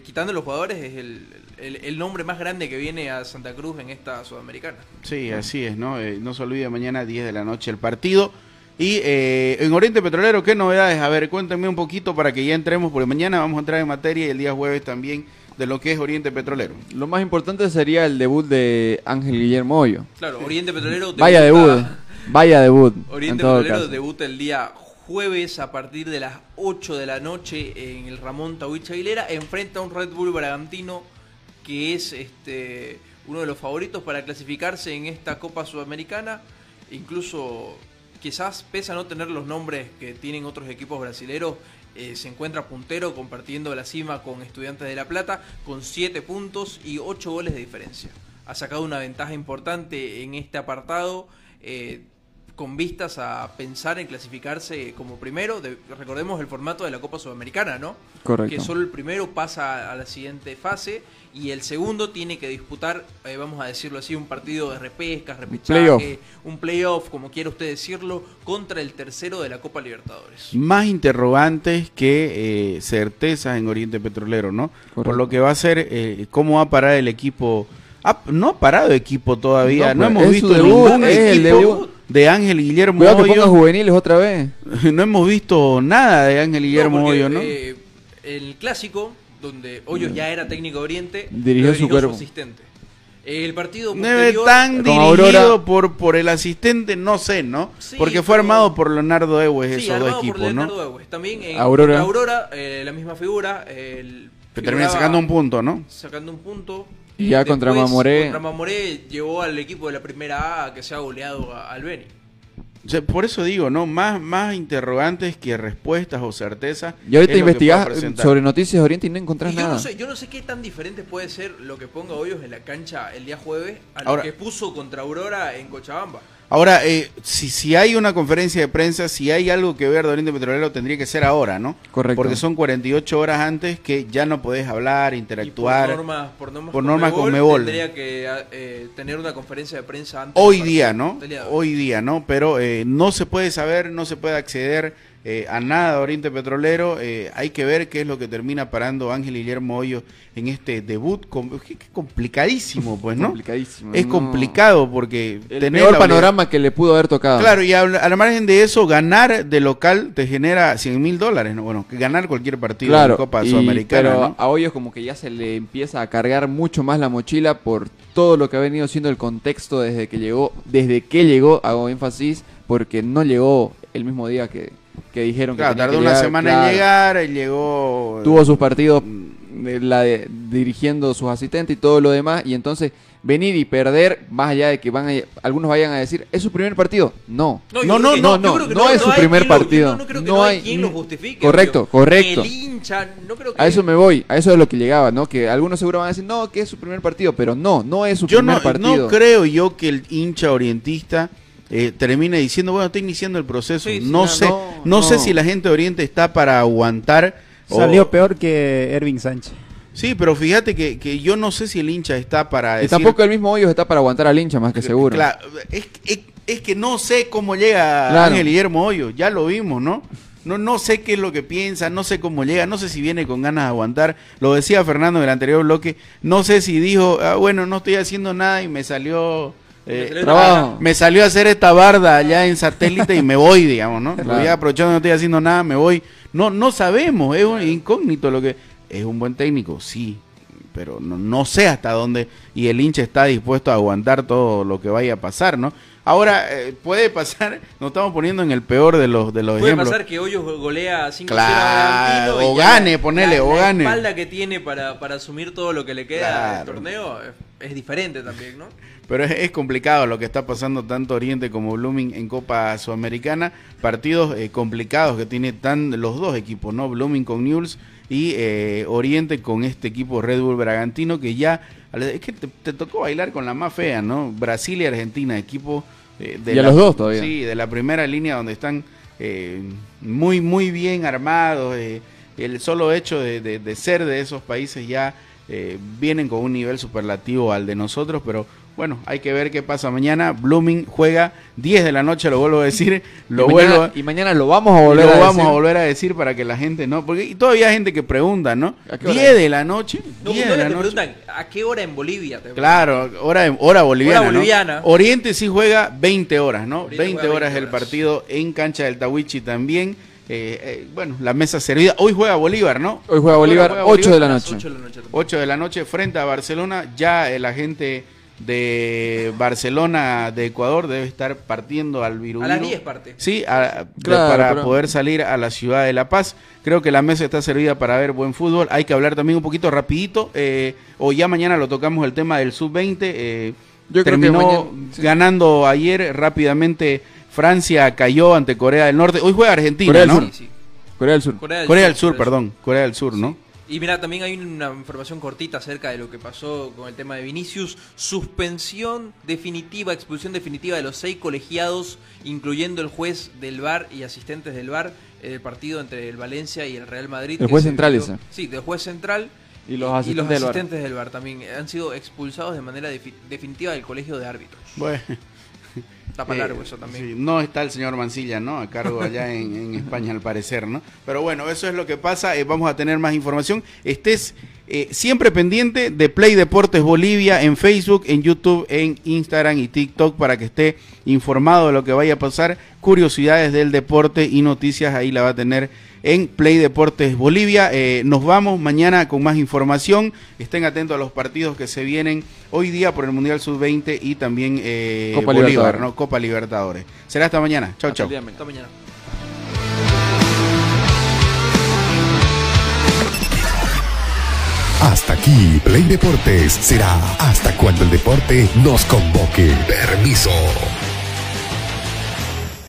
quitando los jugadores, es el, el- el nombre más grande que viene a Santa Cruz en esta sudamericana. Sí, así es, ¿no? Eh, no se olvide mañana 10 de la noche el partido. Y eh, en Oriente Petrolero, ¿qué novedades? A ver, cuéntame un poquito para que ya entremos, porque mañana vamos a entrar en materia y el día jueves también de lo que es Oriente Petrolero. Lo más importante sería el debut de Ángel Guillermo Hoyo. Claro, Oriente Petrolero Vaya debut, vaya debut. Oriente Petrolero debuta el día jueves a partir de las 8 de la noche en el Ramón Tawich Aguilera. Enfrenta a un Red Bull Bragantino que es este uno de los favoritos para clasificarse en esta Copa Sudamericana. Incluso quizás pese a no tener los nombres que tienen otros equipos brasileros, eh, se encuentra puntero compartiendo la cima con Estudiantes de La Plata con 7 puntos y 8 goles de diferencia. Ha sacado una ventaja importante en este apartado. eh, con vistas a pensar en clasificarse como primero. De- recordemos el formato de la Copa Sudamericana, ¿no? Correcto. Que solo el primero pasa a la siguiente fase y el segundo tiene que disputar, eh, vamos a decirlo así, un partido de repesca, repechaje, playoff. un playoff, como quiera usted decirlo, contra el tercero de la Copa Libertadores. Más interrogantes que eh, certezas en Oriente Petrolero, ¿no? Por Correcto. lo que va a ser, eh, cómo va a parar el equipo. Ah, no ha parado equipo todavía, no, No, hemos visto debut, ningún es el equipo debut. De Ángel Guillermo Cuidado que ponga Hoyo. juveniles otra vez. No hemos visto nada de Ángel Guillermo No, porque, Hoyo, ¿no? eh, el clásico, donde Hoyos ya era técnico de Oriente, Dirigió su cuerpo. asistente. El partido posterior, tan dirigido por, por el asistente, no sé, ¿no? Sí, Porque fue armado por Leonardo Ewes, Sí, esos dos armado por equipos, Leonardo ¿no? Ewes. También en Aurora. Aurora, eh, la misma figura. El, Que termina sacando un punto, ¿no? Sacando un punto. Y ya contra Mamoré. Contra Mamoré llevó al equipo de la primera A a que se ha goleado a- al Beni. O sea, por eso digo, ¿no? Más, más interrogantes que respuestas o certezas. Y ahorita investigás sobre Noticias Oriente y no encontrás Y yo nada. no, sé, yo no sé qué tan diferente puede ser lo que ponga Hoyos en la cancha el día jueves a lo Ahora- que puso contra Aurora en Cochabamba. Ahora, eh, si, si hay una conferencia de prensa, si hay algo que ver de Oriente Petrolero, tendría que ser ahora, ¿no? Correcto. Porque son 48 horas antes que ya no podés hablar, interactuar. Y por normas, por normas, por normas Conmebol, Conmebol. Tendría que eh, tener una conferencia de prensa antes Hoy día, ¿no? Hoy día, ¿no? Pero eh, no se puede saber, no se puede acceder eh, a nada Oriente Petrolero. Eh, hay que ver qué es lo que termina parando Ángel Guillermo Hoyo en este debut. com- que- que complicadísimo, pues, ¿no? Complicadísimo, Es no. complicado porque El tener peor panorama que le pudo haber tocado. Claro, y a, a la margen de eso, ganar de local te genera 100 mil dólares, ¿no? Bueno, que ganar cualquier partido Claro, en Copa y- Sudamericana, pero ¿no? a Hoyos como que ya se le empieza a cargar mucho más la mochila por todo lo que ha venido siendo el contexto desde que llegó, desde que llegó, hago énfasis, porque no llegó el mismo día que, que dijeron Claro, que tenía tardó que una llegar, semana claro. en llegar, eh, llegó... Tuvo sus partidos la de- dirigiendo sus asistentes y todo lo demás, y entonces venir y perder, más allá de que van a, algunos vayan a decir, ¿es su primer partido? No. No, yo No, no, no, yo no, creo que no es su primer partido. yo no, creo que No no hay quien lo justifique. Correcto, correcto. El hincha hincha, no creo que... A eso me voy, a eso es lo que llegaba, ¿no? Que algunos seguro van a decir, no, que es su primer partido, pero no, no es su Yo primer no, partido. no creo yo que el hincha orientista eh, termine diciendo, bueno, está iniciando el proceso. Sí, no, sé, no, no, sé si la gente de Oriente está para aguantar. o- Salió peor que Ervin Sánchez. Sí, pero fíjate que, que yo no sé si el hincha está para Y decir... tampoco el mismo Hoyos está para aguantar al hincha, más que seguro. Claro, es, es- es que no sé cómo llega Claro. Ángel Guillermo Hoyo, ya lo vimos, ¿no? No, no sé qué es lo que piensa, no sé cómo llega, no sé si viene con ganas de aguantar. Lo decía Fernando en el anterior bloque, no sé si dijo, ah, bueno, no estoy haciendo nada y me salió... eh, trabajo. me salió a hacer esta barda allá en satélite y me voy, digamos, ¿no? Claro. Voy aprovechando, no estoy haciendo nada, me voy. No, no sabemos, es un incógnito lo que... Es un buen técnico, sí, pero no, no sé hasta dónde y el hincha está dispuesto a aguantar todo lo que vaya a pasar, ¿no? Ahora, eh, puede pasar, nos estamos poniendo en el peor de los, de los Puede ejemplos. pasar que Hoyos golea 5-0 Claro, o gane, la- ponele, la, o la gane. espalda que tiene para, para asumir todo lo que le queda Claro. del torneo es, diferente también, ¿no? Pero es, es complicado lo que está pasando tanto Oriente como Blooming en Copa Sudamericana. Partidos eh, complicados que tiene tan los dos equipos, ¿no? Blooming con Newell's y eh, Oriente con este equipo Red Bull Bragantino que ya... Es que te, te tocó bailar con la más fea, ¿no? Brasil y Argentina, equipo... eh, de Y a la- los dos todavía. Sí, de la primera línea donde están eh, muy, muy bien armados. eh, el solo hecho de, de- de ser de esos países ya eh, vienen con un nivel superlativo al de nosotros, pero bueno, hay que ver qué pasa mañana. Blooming juega 10 de la noche, lo vuelvo a decir, lo y, vuelvo mañana, a... y mañana lo vamos a volver lo a vamos decir. a volver a decir para que la gente no, porque y todavía hay gente que pregunta, ¿no? ¿A qué hora 10 de la noche, No, 10 no de le la noche. preguntan a qué hora en Bolivia. Te Claro, hora, hora boliviana. Hora ¿no? boliviana. Oriente sí juega 20 horas, ¿no? Oriente 20 juega horas 20 el horas. partido en cancha del Tawichi también. Eh, eh, bueno, la mesa servida. Hoy juega Bolívar, ¿no? Hoy juega Bolívar, juega 8 de la A las noche. 8 de la noche también. 8 de la noche frente a Barcelona. Ya el agente de Barcelona de Ecuador debe estar partiendo al Virubiru. A las 10 parte. Sí, a- Claro, para pero- poder salir a la ciudad de La Paz. Creo que la mesa está servida para ver buen fútbol. Hay que hablar también un poquito rapidito, eh, o ya mañana lo tocamos el tema del sub-20. eh, Yo creo que terminó mañana- sí. ganando ayer rápidamente. Francia cayó ante Corea del Norte. Hoy juega Argentina, Corea del ¿no? Sur. Sí, sí. Corea del Sur. Corea del Corea del Sur, perdón. Corea del Sur, ¿no? Y mira, también hay una información cortita acerca de lo que pasó con el tema de Vinicius. Suspensión definitiva, expulsión definitiva de los seis colegiados, incluyendo el juez del VAR y asistentes del VAR, en el partido entre el Valencia y el Real Madrid. El juez central ese. Sí, del juez central. Y los y asistentes del VAR. asistentes del VAR también han sido expulsados de manera defi- definitiva del colegio de árbitros. Bueno. Eh, largo eso también. sí, no está el señor Mancilla, ¿no? A cargo allá en, en España, al parecer, ¿no? Pero bueno, eso es lo que pasa. eh, vamos a tener más información. Estés eh, siempre pendiente de Play Deportes Bolivia en Facebook, en YouTube, en Instagram y TikTok para que esté informado de lo que vaya a pasar. Curiosidades del deporte y noticias ahí la va a tener en Play Deportes Bolivia. Eh, nos vamos mañana con más información. Estén atentos a los partidos que se vienen hoy día por el Mundial Sub-20 y también eh, Copa Bolívar, Libertadores. ¿no? Copa Libertadores. Será hasta mañana. De mañana. Hasta mañana. Hasta aquí, Play Deportes será hasta cuando el deporte nos convoque. Permiso.